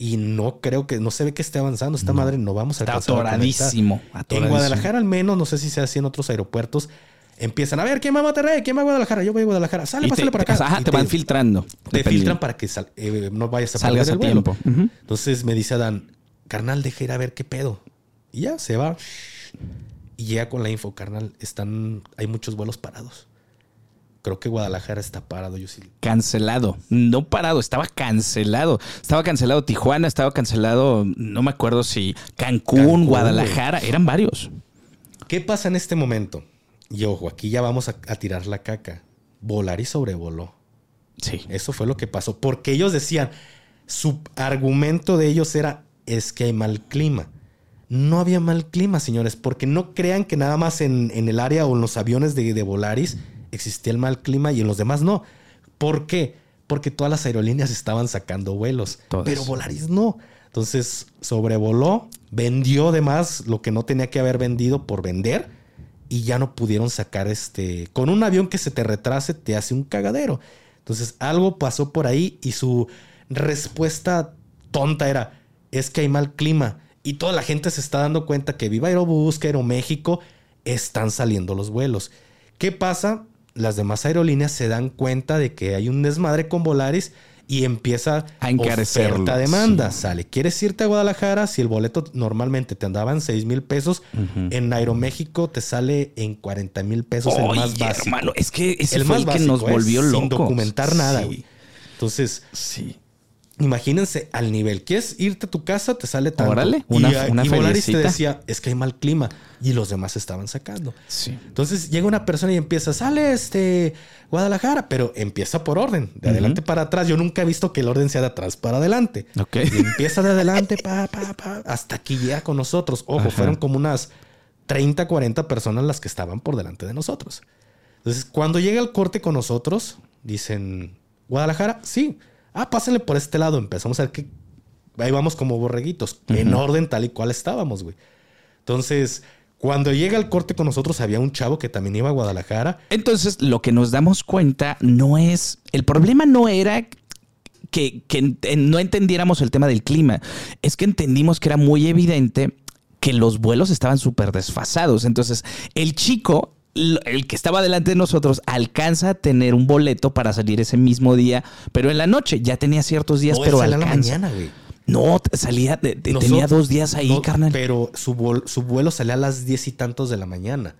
Y no creo que, no se ve que esté avanzando esta madre, no vamos a
Está
alcanzar a documentar.
atoradísimo.
En. Guadalajara al menos, no sé si sea así en otros aeropuertos, empiezan a ver, ¿quién va a Monterrey? ¿Quién va a Guadalajara? Yo voy a Guadalajara. Sale,
Y te,
pásale para acá.
ajá,
Y
te, van filtrando.
Te filtran para que sal- eh, no vayas a
Salgas a
el vuelo.
tiempo.
Entonces me dice Adán, carnal, deja ir a ver qué pedo. Y ya se va. Y llega con la info, carnal, están, hay muchos vuelos parados. Creo que Guadalajara está parado, yo sí.
Cancelado. No parado, estaba cancelado. Estaba cancelado Tijuana, estaba cancelado, no me acuerdo si Cancún,
Cancún,
Guadalajara, eran varios.
¿Qué pasa en este momento? Y ojo, aquí ya vamos a, a tirar la caca. Volar y sobrevoló.
Sí.
Eso fue lo que pasó. Porque ellos decían, su argumento de ellos era, es que hay mal clima. No había mal clima, señores, porque no crean que nada más en, en el área o en los aviones de, de Volaris existía el mal clima y en los demás no. ¿Por qué? Porque todas las aerolíneas estaban sacando vuelos, pero Volaris no. Entonces sobrevoló, vendió de más lo que no tenía que haber vendido por vender y ya no pudieron sacar este. Con un avión que se te retrase, te hace un cagadero. Entonces, algo pasó por ahí y su respuesta tonta era: es que hay mal clima. Y toda la gente se está dando cuenta que Viva Aerobús, que Aeroméxico, están saliendo los vuelos. ¿Qué pasa? Las demás aerolíneas se dan cuenta de que hay un desmadre con Volaris y empieza
A encarecerlo,
oferta demanda.
sí.
Sale, ¿quieres irte a Guadalajara? Si el boleto normalmente te andaba en 6 mil pesos, en Aeroméxico te sale en 40 mil pesos el
Oye,
más básico.
hermano, es que ese
el
fue
más
el que
básico,
nos
¿eh?
volvió locos.
Sin documentar nada,
Sí,
güey. Entonces,
Sí.
Imagínense al nivel. ¿Quieres irte a tu casa? Te sale tanto.
Órale,
y,
una- una
y Volaris te decía, es que hay mal clima. Y los demás estaban sacando.
Sí.
Entonces llega una persona y empieza, sale este Guadalajara, pero empieza por orden, de adelante para atrás. Yo nunca he visto que el orden sea de atrás para adelante.
Ok.
Y empieza de adelante, pa, pa, pa, hasta que llega con nosotros. Ojo,
Ajá.
fueron como unas 30, 40 personas las que estaban por delante de nosotros. Entonces, cuando llega el corte con nosotros, dicen, ¿Guadalajara? Sí. Ah, pásenle por este lado. Empezamos a ver que ahí vamos como borreguitos, en orden tal y cual estábamos, güey. Entonces, cuando llega el corte con nosotros, había un chavo que también iba a Guadalajara.
Entonces, lo que nos damos cuenta no es. El problema no era que, que en- en- no entendiéramos el tema del clima. Es que entendimos que era muy evidente que los vuelos estaban súper desfasados. Entonces, el chico. El que estaba delante de nosotros alcanza a tener un boleto para salir ese mismo día, pero en la noche ya tenía ciertos días,
No,
pero
salía en la
alcanza.
mañana, güey.
No, salía, de- de-
Nosotros-
tenía dos días ahí,
no,
carnal.
Pero su, vol- su vuelo salía a las diez y tantos de la mañana.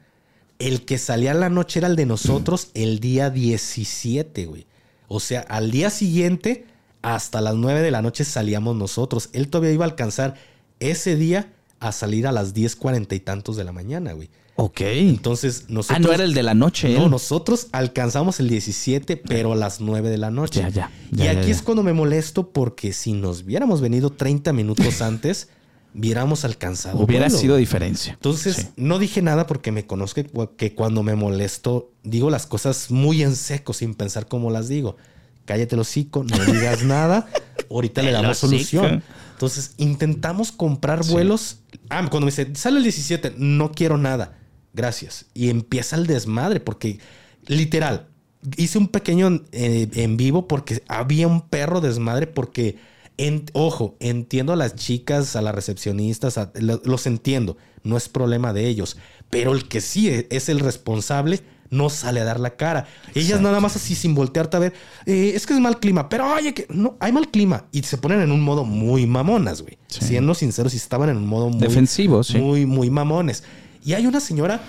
El que salía en la noche era el de nosotros (clears throat) el día 17, güey. O sea, al día siguiente, hasta las 9 de la noche salíamos nosotros. Él todavía iba a alcanzar ese día a salir a las 10.40 y tantos de la mañana, güey.
Ok.
Entonces, nosotros...
ah, no era el de la noche.
No,
él.
nosotros alcanzamos el 17, pero a las 9 de la noche.
Ya, ya,
y
ya,
aquí es cuando me molesto porque si nos hubiéramos venido 30 minutos (laughs) antes, hubiéramos alcanzado.
Hubiera
vuelo.
sido diferencia.
Entonces,
Sí.
no dije nada porque me conozco que, cuando me molesto, digo las cosas muy en seco, sin pensar cómo las digo. Cállate el hocico, no (laughs) digas nada. Ahorita le damos solución. Entonces, intentamos comprar vuelos. Ah, cuando me dice, sale el 17, no quiero nada. Gracias. Y empieza el desmadre porque, literal, hice un pequeño eh, en vivo porque había un perro desmadre porque, en- ojo, entiendo a las chicas, a las recepcionistas, a- lo- los entiendo, no es problema de ellos, pero el que sí e- es el responsable no sale a dar la cara. Ellas nada más así sin voltearte a ver, "Eh, es que es mal clima, pero oye, que no, hay mal clima y se ponen en un modo muy mamonas, güey.
Sí.
Siendo sinceros, y estaban en un modo muy
Defensivo, sí.
muy, muy mamones. Y hay una señora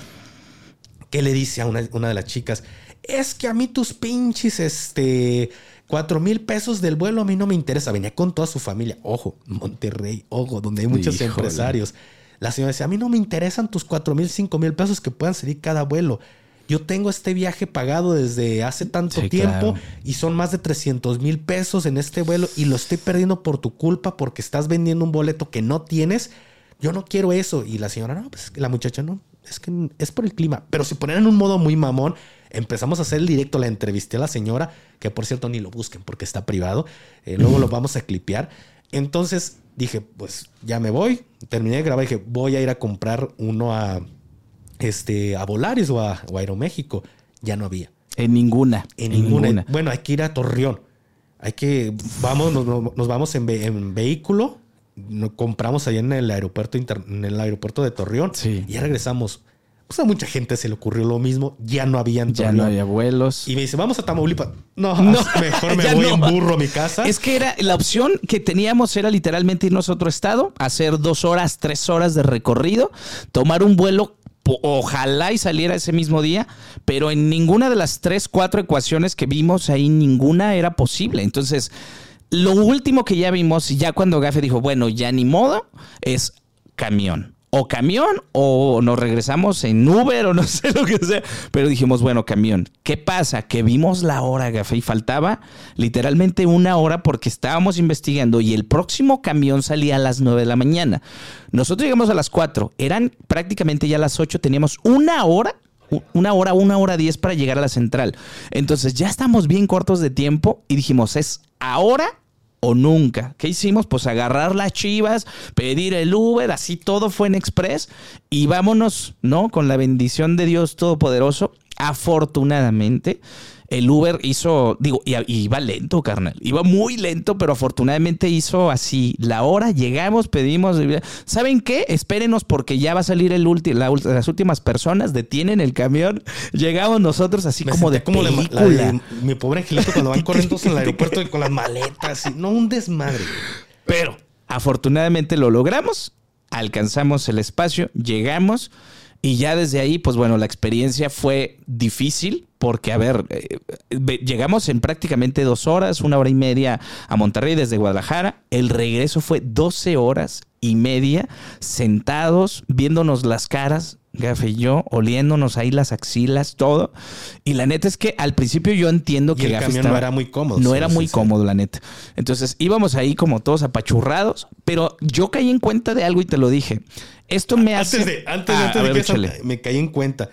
que le dice a una, una de las chicas, es que a mí tus pinches, este, cuatro mil pesos del vuelo a mí no me interesa. Venía con toda su familia. Ojo, Monterrey, ojo, donde hay muchos
Híjole.
empresarios. La señora decía, a mí no me interesan tus cuatro mil, cinco mil pesos que puedan salir cada vuelo. yo tengo este viaje pagado desde hace tanto
Sí,
tiempo
claro.
y son más de 300 mil pesos en este vuelo y lo estoy perdiendo por tu culpa porque estás vendiendo un boleto que no tienes. Yo no quiero eso. Y la señora, no, pues la muchacha no, es que es por el clima. Pero se ponen en un modo muy mamón. Empezamos a hacer el directo, la entrevisté a la señora, que por cierto ni lo busquen porque está privado. Eh, luego lo vamos a clipear. Entonces dije, pues ya me voy. Terminé de grabar y dije, voy a ir a comprar uno a, este, a Volaris o a, o a Aeroméxico. Ya no había.
En ninguna.
En ninguna. Bueno, hay que ir a Torreón. Hay que, vamos, nos, nos vamos en, ve- en vehículo. Nos compramos allá en el aeropuerto inter- en el aeropuerto de Torreón.
Sí.
Y ya regresamos. Pues a mucha gente se le ocurrió lo mismo. Ya no había
Ya no había vuelos.
Y me dice, vamos a Tamaulipas. No,
No, (laughs)
mejor me (laughs) voy
no.
en burro a mi casa.
Es que era la opción que teníamos era literalmente irnos a otro estado, hacer dos horas, tres horas de recorrido, tomar un vuelo. Ojalá y saliera ese mismo día, pero en ninguna de las tres, cuatro ecuaciones que vimos ahí, ninguna era posible. Entonces, lo último que ya vimos, ya cuando Gafe dijo, bueno, ya ni modo, es camión. O camión o nos regresamos en Uber o no (laughs) sé lo que sea. Pero dijimos, bueno, camión. ¿Qué pasa? Que vimos la hora, Gafe, y faltaba literalmente una hora porque estábamos investigando y el próximo camión salía a las 9 de la mañana. Nosotros llegamos a las 4. Eran prácticamente ya las 8. Teníamos una hora una hora, una hora diez para llegar a la central. Entonces ya estamos bien cortos de tiempo y dijimos, es ahora o nunca. ¿Qué hicimos? Pues agarrar las chivas, pedir el Uber, así todo fue en express y vámonos, ¿no? Con la bendición de Dios Todopoderoso. Afortunadamente, el Uber hizo, digo, y, y iba lento, carnal. Iba muy lento, pero afortunadamente hizo así la hora. Llegamos, pedimos. ¿Saben qué? Espérenos porque ya va a salir el ulti- la ult- las últimas personas. Detienen el camión. Llegamos nosotros así
Me
como de
como la- la
película.
de mi pobre angelito cuando van corriendo en el aeropuerto y con las maletas. y- no, un desmadre.
Pero afortunadamente lo logramos, alcanzamos el espacio, llegamos y ya desde ahí, pues bueno, la experiencia fue difícil porque, a ver, eh, llegamos en prácticamente dos horas, una hora y media a Monterrey desde Guadalajara. El regreso fue 12 horas y media sentados, viéndonos las caras. Gafe y yo, oliéndonos ahí las axilas, todo. Y la neta es que al principio yo entiendo
Y
que
el
Gafe
camión
estaba-
no era muy cómodo.
no
sí,
era muy
sí.
cómodo, la neta. Entonces íbamos ahí como todos apachurrados, pero yo caí en cuenta de algo y te lo dije. Esto me hace.
Antes de, antes,
Ah,
de
ver,
que eso, me caí en cuenta.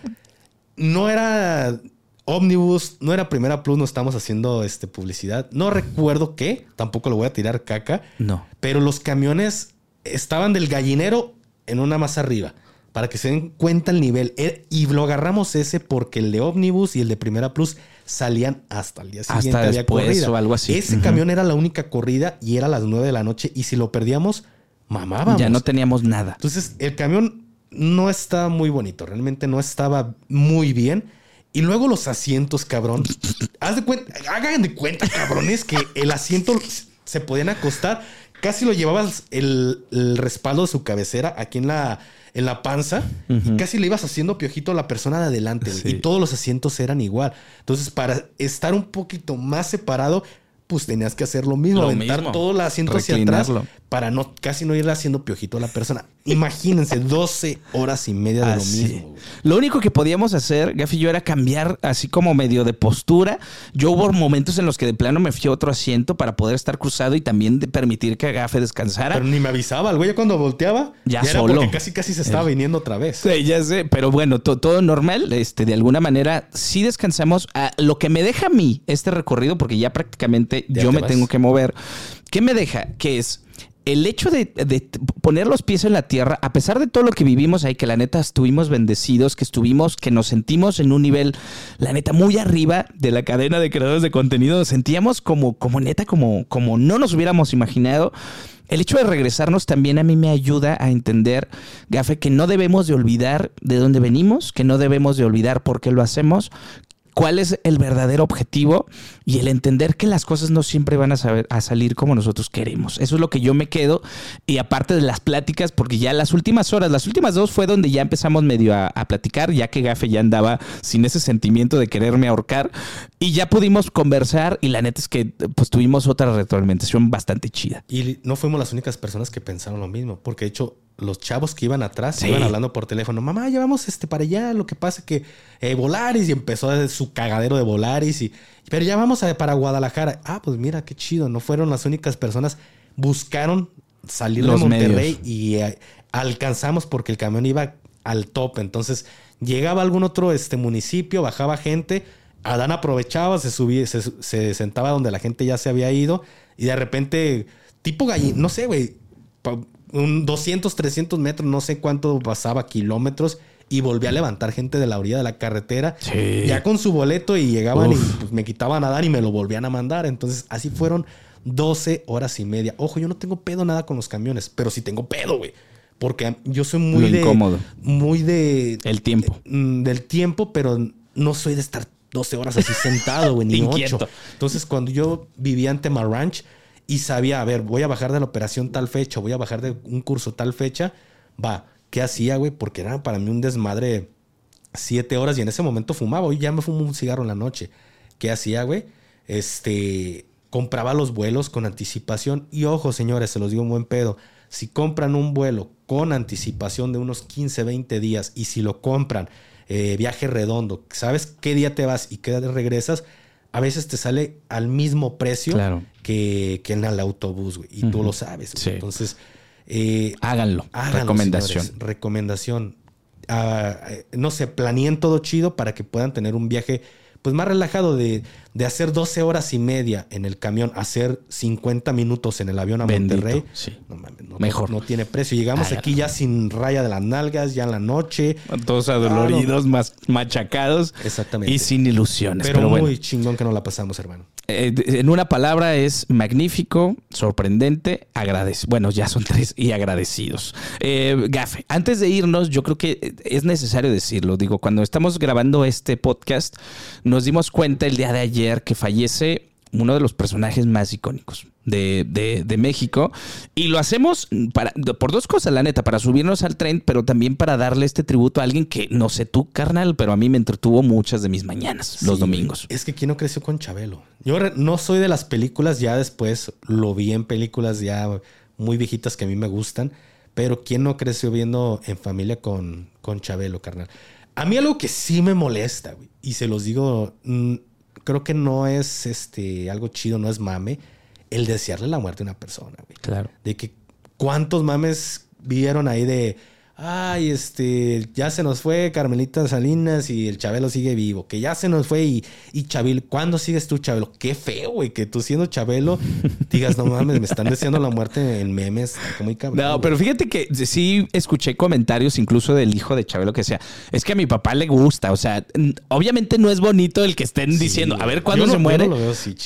No era Omnibus, no era Primera Plus, no estamos haciendo este, publicidad. No recuerdo qué, tampoco lo voy a tirar caca.
No.
Pero los camiones estaban del gallinero en una más arriba. Para que se den cuenta el nivel. Eh, Y lo agarramos ese porque el de Omnibus y el de Primera Plus salían hasta el día
Hasta
siguiente. había
después
corrida.
o algo así.
Ese camión era la única corrida y era a las 9 de la noche. Y si lo perdíamos, mamábamos.
Ya no teníamos nada.
Entonces, el camión no estaba muy bonito, realmente no estaba muy bien. Y luego los asientos, cabrón. Haz de cuenta, hagan de cuenta, cabrones, que el asiento se podían acostar. Casi lo llevabas el, el respaldo de su cabecera aquí en la, en la panza. Y casi le ibas haciendo piojito a la persona de adelante.
Sí.
Y todos los asientos eran igual. Entonces, para estar un poquito más separado, pues tenías que hacer lo mismo.
Lo
aventar
mismo.
todo el asiento hacia atrás. Para no casi no ir haciendo piojito a la persona. Imagínense (laughs) 12 horas y media de
Así.
lo mismo. güey.
Lo único que podíamos hacer, Gafi y yo, era cambiar así como medio de postura. Yo hubo momentos en los que de plano me fui a otro asiento para poder estar cruzado y también de permitir que Gafe descansara.
Pero ni me avisaba, el güey cuando volteaba,
Ya
era
solo.
porque casi casi se estaba viniendo otra vez.
Sí, ya sé, pero bueno, to- todo normal. Este, de alguna manera, sí descansamos. Ah, lo que me deja a mí este recorrido, porque ya prácticamente
Ya
yo me
vas.
tengo que mover. ¿Qué me deja? Que es el hecho de, poner los pies en la tierra, a pesar de todo lo que vivimos ahí, que la neta estuvimos bendecidos, que estuvimos, que nos sentimos en un nivel, la neta, muy arriba de la cadena de creadores de contenido, nos sentíamos como, como neta, como, como no nos hubiéramos imaginado. El hecho de regresarnos también a mí me ayuda a entender, Gafe, que no debemos de olvidar de dónde venimos, que no debemos de olvidar por qué lo hacemos, cuál es el verdadero objetivo y el entender que las cosas no siempre van a, saber, a salir como nosotros queremos. Eso es lo que yo me quedo. Y aparte de las pláticas, porque ya las últimas horas, las últimas dos fue donde ya empezamos medio a, platicar, ya que Gafe ya andaba sin ese sentimiento de quererme ahorcar. Y ya pudimos conversar y la neta es que pues tuvimos otra retroalimentación bastante chida.
Y no fuimos las únicas personas que pensaron lo mismo, porque de hecho los chavos que iban atrás iban hablando por teléfono. Mamá, llevamos este para allá. Lo que pasa que eh, Volaris y empezó su cagadero de Volaris. Y, pero ya vamos a, para Guadalajara. Ah, pues mira, qué chido. No fueron las únicas personas. Buscaron salir de Monterrey y eh, alcanzamos porque el camión iba al top. Entonces llegaba algún otro este, municipio, bajaba gente. Adán aprovechaba, se subía, se, sentaba donde la gente ya se había ido. Y de repente, tipo gallina, no sé, güey un 200, 300 metros, no sé cuánto pasaba, kilómetros, y volví a levantar gente de la orilla de la carretera, ya con su boleto y llegaban y pues, me quitaban a dar y me lo volvían a mandar. Entonces, así fueron 12 horas y media. Ojo, yo no tengo pedo nada con los camiones, pero sí tengo pedo, güey. Porque yo soy muy de.
Incómodo.
Muy de.
El tiempo.
Mm, del tiempo, pero no soy de estar 12 horas así sentado, güey, (laughs) ni 8. Entonces, cuando yo vivía en Tema Ranch, y sabía, a ver, voy a bajar de la operación tal fecha, voy a bajar de un curso tal fecha, va, ¿qué hacía, güey? Porque era para mí un desmadre siete horas y en ese momento fumaba, hoy ya me fumo un cigarro en la noche. ¿Qué hacía, güey? Este, compraba los vuelos con anticipación y ojo, señores, se los digo un buen pedo. Si compran un vuelo con anticipación de unos 15, 20 días y si lo compran eh, viaje redondo, sabes qué día te vas y qué día regresas, a veces te sale al mismo precio que, que, en el autobús, güey. Y tú lo sabes. Entonces,
eh, háganlo. Recomendación.
Recomendación. Ah, eh, no sé, planeen todo chido para que puedan tener un viaje pues más relajado de, de, hacer 12 horas y media en el camión, hacer 50 minutos en el avión a Monterrey.
No Mejor.
No tiene precio. Llegamos aquí ya sin raya de las nalgas, ya en la noche.
Todos adoloridos, más machacados.
Exactamente.
Y sin ilusiones.
Pero, muy chingón que no la pasamos, hermano.
Eh, en una palabra es magnífico, sorprendente, agradecido. Bueno, ya son (laughs) tres y agradecidos. Eh, Gafe, antes de irnos, yo creo que es necesario decirlo. Digo, cuando estamos grabando este podcast, nos dimos cuenta el día de ayer que fallece uno de los personajes más icónicos de, México. Y lo hacemos para, por dos cosas, la neta, para subirnos al tren, pero también para darle este tributo a alguien que, no sé tú, carnal, pero a mí me entretuvo muchas de mis mañanas, los domingos.
Es que ¿quién no creció con Chabelo? Yo no soy de las películas, ya después lo vi en películas ya muy viejitas que a mí me gustan, pero ¿quién no creció viendo en familia con, con Chabelo, carnal? A mí algo que sí me molesta, güey, y se los digo, mm, creo que no es este, algo chido, no es mame, el desearle la muerte a una persona, güey.
Claro.
De que cuántos mames vieron ahí de ay, este, ya se nos fue Carmelita Salinas y el Chabelo sigue vivo, que ya se nos fue y, y Chabelo, ¿cuándo sigues tú, Chabelo? Qué feo, güey, que tú siendo Chabelo (laughs) digas, no mames, me están deseando la muerte en memes, muy cabrón.
No, pero fíjate que sí escuché comentarios incluso del hijo de Chabelo que decía, es que a mi papá le gusta, o sea, obviamente no es bonito el que estén diciendo, a ver cuándo se muere,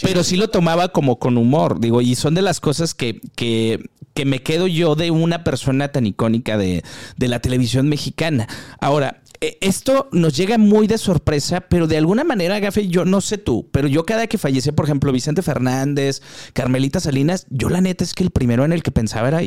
pero sí lo tomaba como con humor, digo, y son de las cosas que, que que me quedo yo de una persona tan icónica de, la televisión mexicana. Ahora, e, esto nos llega muy de sorpresa, pero de alguna manera, Gafe, yo no sé tú, pero yo cada que fallece, por ejemplo, Vicente Fernández, Carmelita Salinas, yo la neta es que el primero en el que pensaba era,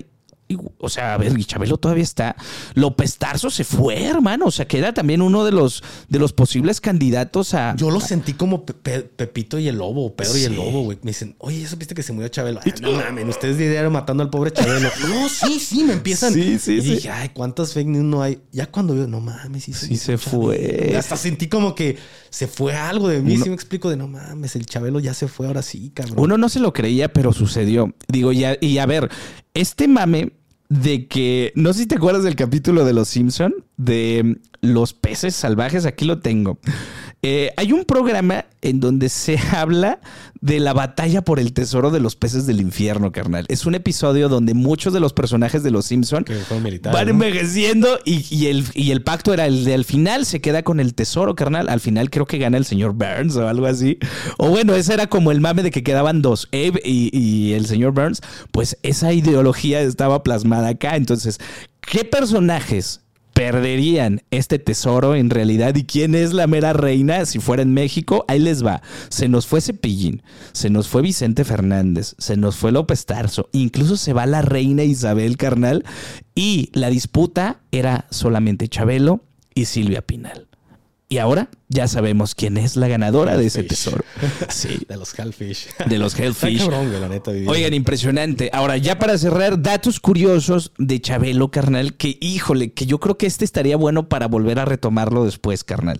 o sea, a ver, y Chabelo todavía está. López Tarso se fue, hermano. O sea, que era también uno de los, de los posibles candidatos a.
Yo lo sentí como Pepito y el Lobo, Pedro y el Lobo, güey. Me dicen, oye, ¿eso viste que se murió Chabelo? no mames, ustedes dijeron matando al pobre Chabelo. (laughs) no, sí, sí, me empiezan.
Sí, sí,
y dije, ay, ¿cuántas fake news no hay? Ya cuando veo, no mames, sí,
sí se fue.
Hasta sentí como que se fue algo de mí. Sí me explico de no mames, el Chabelo ya se fue, ahora sí, cabrón.
Uno no se lo creía, pero sucedió. Digo, ya, y a ver, este mame de que, no sé si te acuerdas del capítulo de Los Simpson, de los peces salvajes, aquí lo tengo. Eh, hay un programa en donde se (laughs) habla de la batalla por el tesoro de los peces del infierno, carnal. Es un episodio donde muchos de los personajes de los Simpson van envejeciendo y, el, y, el, pacto era el de al final se queda con el tesoro, carnal. Al final creo que gana el señor Burns o algo así. O bueno, ese era como el mame de que quedaban dos, Abe y, y el señor Burns. Pues esa ideología estaba plasmada acá. Entonces, ¿qué personajes perderían este tesoro en realidad. ¿Y quién es la mera reina si fuera en México? Ahí les va. Se nos fue Cepillín, se nos fue Vicente Fernández, se nos fue López Tarso, incluso se va la reina Isabel Carnal y la disputa era solamente Chabelo y Silvia Pinal. Y ahora ya sabemos quién es la ganadora de ese tesoro. (laughs)
Sí. De los Hellfish.
De los Hellfish.
Cabrón, la neta,
Oigan, impresionante. Ahora, ya para cerrar, datos curiosos de Chabelo, carnal, que híjole, que yo creo que este estaría bueno para volver a retomarlo después, carnal.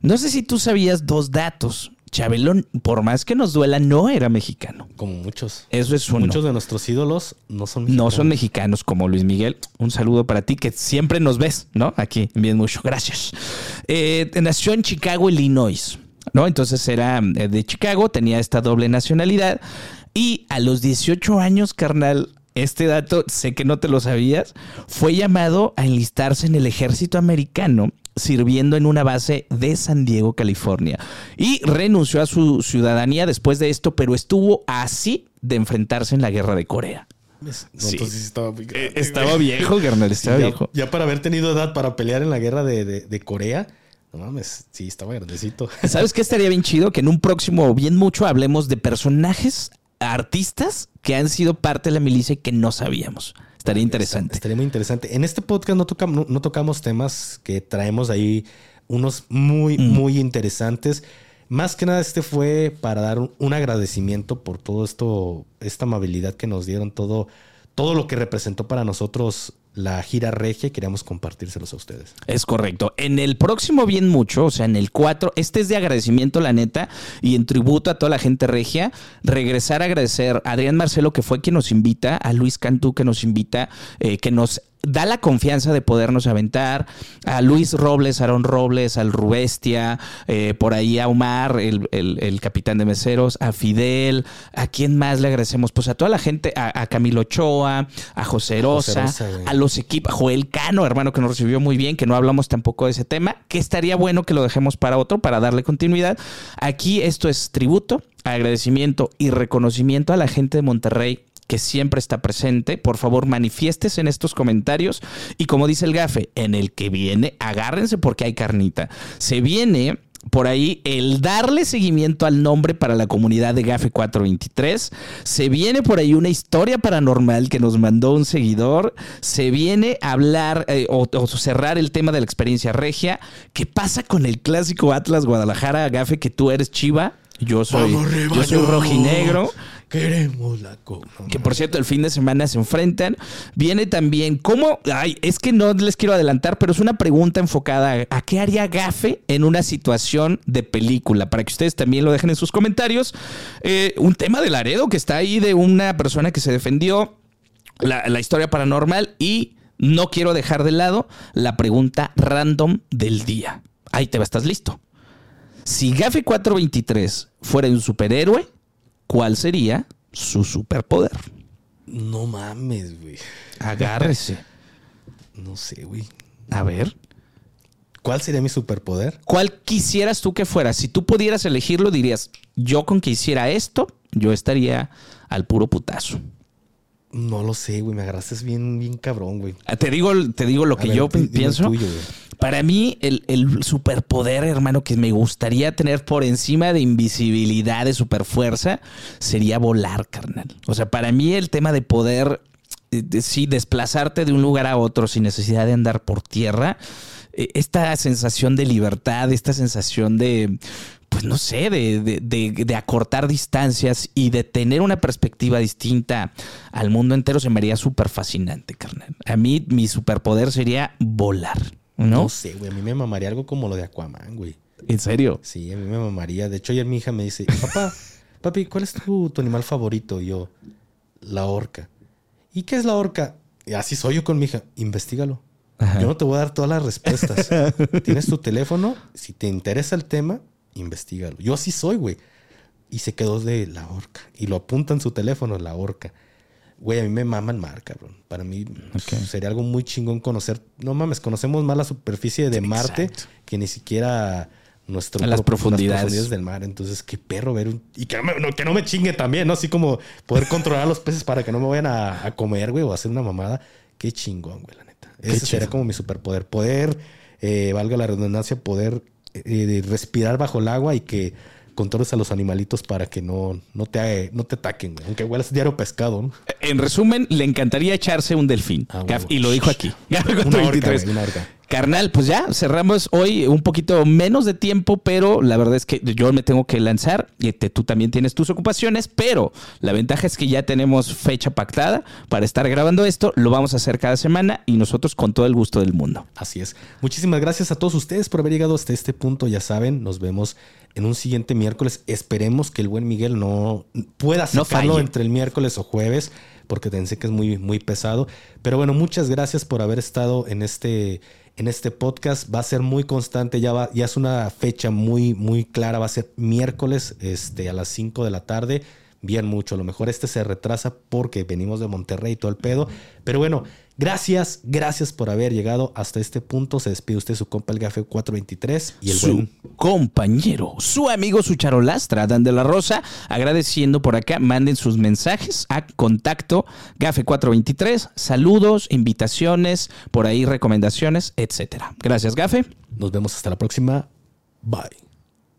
No sé si tú sabías dos datos. Chabelo, por más que nos duela, no era mexicano.
Como muchos.
Eso es uno.
Muchos de nuestros ídolos no son mexicanos.
No son mexicanos como Luis Miguel. Un saludo para ti que siempre nos ves, ¿no? Aquí, bien mucho. Gracias. Eh, nació en Chicago, Illinois, ¿no? Entonces era eh, de Chicago, tenía esta doble nacionalidad y a los 18 años, carnal, este dato sé que no te lo sabías, fue llamado a enlistarse en el ejército americano sirviendo en una base de San Diego, California. Y renunció a su ciudadanía después de esto, pero estuvo así de enfrentarse en la guerra de Corea.
sí. estaba,
eh, estaba viejo, Garner, estaba viejo.
Ya para haber tenido edad para pelear en la guerra de, Corea, no mames, sí, estaba grandecito. (laughs)
¿Sabes qué estaría bien chido? Que en un próximo, bien mucho, hablemos de personajes, artistas que han sido parte de la milicia y que no sabíamos. Estaría interesante.
Estaría muy interesante. En este podcast no, tocamos, no, tocamos temas que traemos ahí unos muy, mm. muy interesantes. Más que nada, este fue para dar un, agradecimiento por todo esto, esta amabilidad que nos dieron, todo, todo lo que representó para nosotros la gira regia queríamos compartírselos a ustedes.
Es correcto. En el próximo bien mucho, o sea, en el 4, este es de agradecimiento, la neta, y en tributo a toda la gente regia, regresar a agradecer a Adrián Marcelo, que fue quien nos invita, a Luis Cantú, que nos invita, eh, que nos da la confianza de podernos aventar. A Luis Robles, Aaron Robles, al Rubestia, eh, por ahí a Omar, el, capitán de meseros, a Fidel, a quién más le agradecemos, pues a toda la gente, a, Camilo Ochoa, a José Rosa, a los equipos, a Joel Cano, hermano, que nos recibió muy bien, que no hablamos tampoco de ese tema, que estaría bueno que lo dejemos para otro, para darle continuidad. Aquí esto es tributo, agradecimiento y reconocimiento a la gente de Monterrey que siempre está presente, por favor manifiestes en estos comentarios y como dice el gafe, en el que viene, agárrense porque hay carnita. Se viene por ahí el darle seguimiento al nombre para la comunidad de Gafe 423. Se viene por ahí una historia paranormal que nos mandó un seguidor. Se viene a hablar eh, o, cerrar el tema de la experiencia regia. ¿Qué pasa con el clásico Atlas Guadalajara, Gafe, que tú eres Chiva? Yo soy, yo soy rojinegro.
Queremos la copa.
Que por cierto, el fin de semana se enfrentan. Viene también, ¿cómo? Ay, es que no les quiero adelantar, pero es una pregunta enfocada a qué haría Gafe en una situación de película. Para que ustedes también lo dejen en sus comentarios. Eh, un tema de Laredo que está ahí de una persona que se defendió. La, historia paranormal y no quiero dejar de lado la pregunta random del día. Ahí te va, estás listo. Si Gafe 423 fuera un superhéroe, ¿cuál sería su superpoder?
No mames, güey.
Agárrese. (laughs)
no sé, güey.
A ver.
¿Cuál sería mi superpoder?
¿Cuál quisieras tú que fuera? Si tú pudieras elegirlo, dirías, yo con que hiciera esto, yo estaría al puro putazo.
No lo sé, güey. Me agarraste bien, bien cabrón, güey.
Ah, te digo, te digo lo que yo pienso. Para mí, el, el, superpoder, hermano, que me gustaría tener por encima de invisibilidad, de superfuerza, sería volar, carnal. O sea, para mí el tema de poder, eh, sí, desplazarte de un lugar a otro sin necesidad de andar por tierra, eh, esta sensación de libertad, esta sensación de pues no sé, de, acortar distancias y de tener una perspectiva distinta al mundo entero se me haría súper fascinante, carnal. A mí mi superpoder sería volar, ¿no?
No sé, güey, a mí me mamaría algo como lo de Aquaman, güey.
¿En serio?
Sí, a mí me mamaría. De hecho, ayer mi hija me dice, papá, (laughs) papi, ¿cuál es tu, animal favorito? Y yo, la orca. ¿Y qué es la orca? Y así soy yo con mi hija, investigalo. Yo no te voy a dar todas las respuestas. (laughs) Tienes tu teléfono, si te interesa el tema, investigalo. Yo así soy, güey. Y se quedó de la horca. Y lo apunta en su teléfono, la horca. Güey, a mí me mama el mar, cabrón. Para mí sería algo muy chingón conocer. No mames, conocemos más la superficie de Marte que ni siquiera nuestro
las profundidades.
del mar. Entonces, qué perro ver un. Y que no, me, chingue también, ¿no? Así como poder controlar a los peces para que no me vayan a, a comer, güey, o hacer una mamada. Qué chingón, güey, la neta. Ese sería como mi superpoder. Poder, eh, valga la redundancia, poder eh, respirar bajo el agua y que controles a los animalitos para que no, no, te, no te ataquen, aunque huelas diario pescado. ¿no?
En resumen, le encantaría echarse un delfín. Ah, y lo dijo aquí. (laughs) una Carnal, pues ya cerramos hoy un poquito menos de tiempo, pero la verdad es que yo me tengo que lanzar y tú también tienes tus ocupaciones, pero la ventaja es que ya tenemos fecha pactada para estar grabando esto, lo vamos a hacer cada semana y nosotros con todo el gusto del mundo.
Así es. Muchísimas gracias a todos ustedes por haber llegado hasta este punto, ya saben, nos vemos en un siguiente miércoles. Esperemos que el buen Miguel no pueda sacarlo entre el miércoles o jueves, porque pensé que es muy, muy pesado. Pero bueno, muchas gracias por haber estado en este, en este podcast. Va a ser muy constante, ya, va, ya es una fecha muy, muy clara. Va a ser miércoles este, a las 5 de la tarde. Bien mucho. A lo mejor este se retrasa porque venimos de Monterrey y todo el pedo. Pero bueno, Gracias, gracias por haber llegado hasta este punto. Se despide usted su compa el Gafe 423 y el
su compañero, su amigo, su charolastra, Dan de la Rosa, agradeciendo por acá. Manden sus mensajes a contacto Gafe 423. Saludos, invitaciones, por ahí recomendaciones, etcétera. Gracias, Gafe.
Nos vemos hasta la próxima. Bye.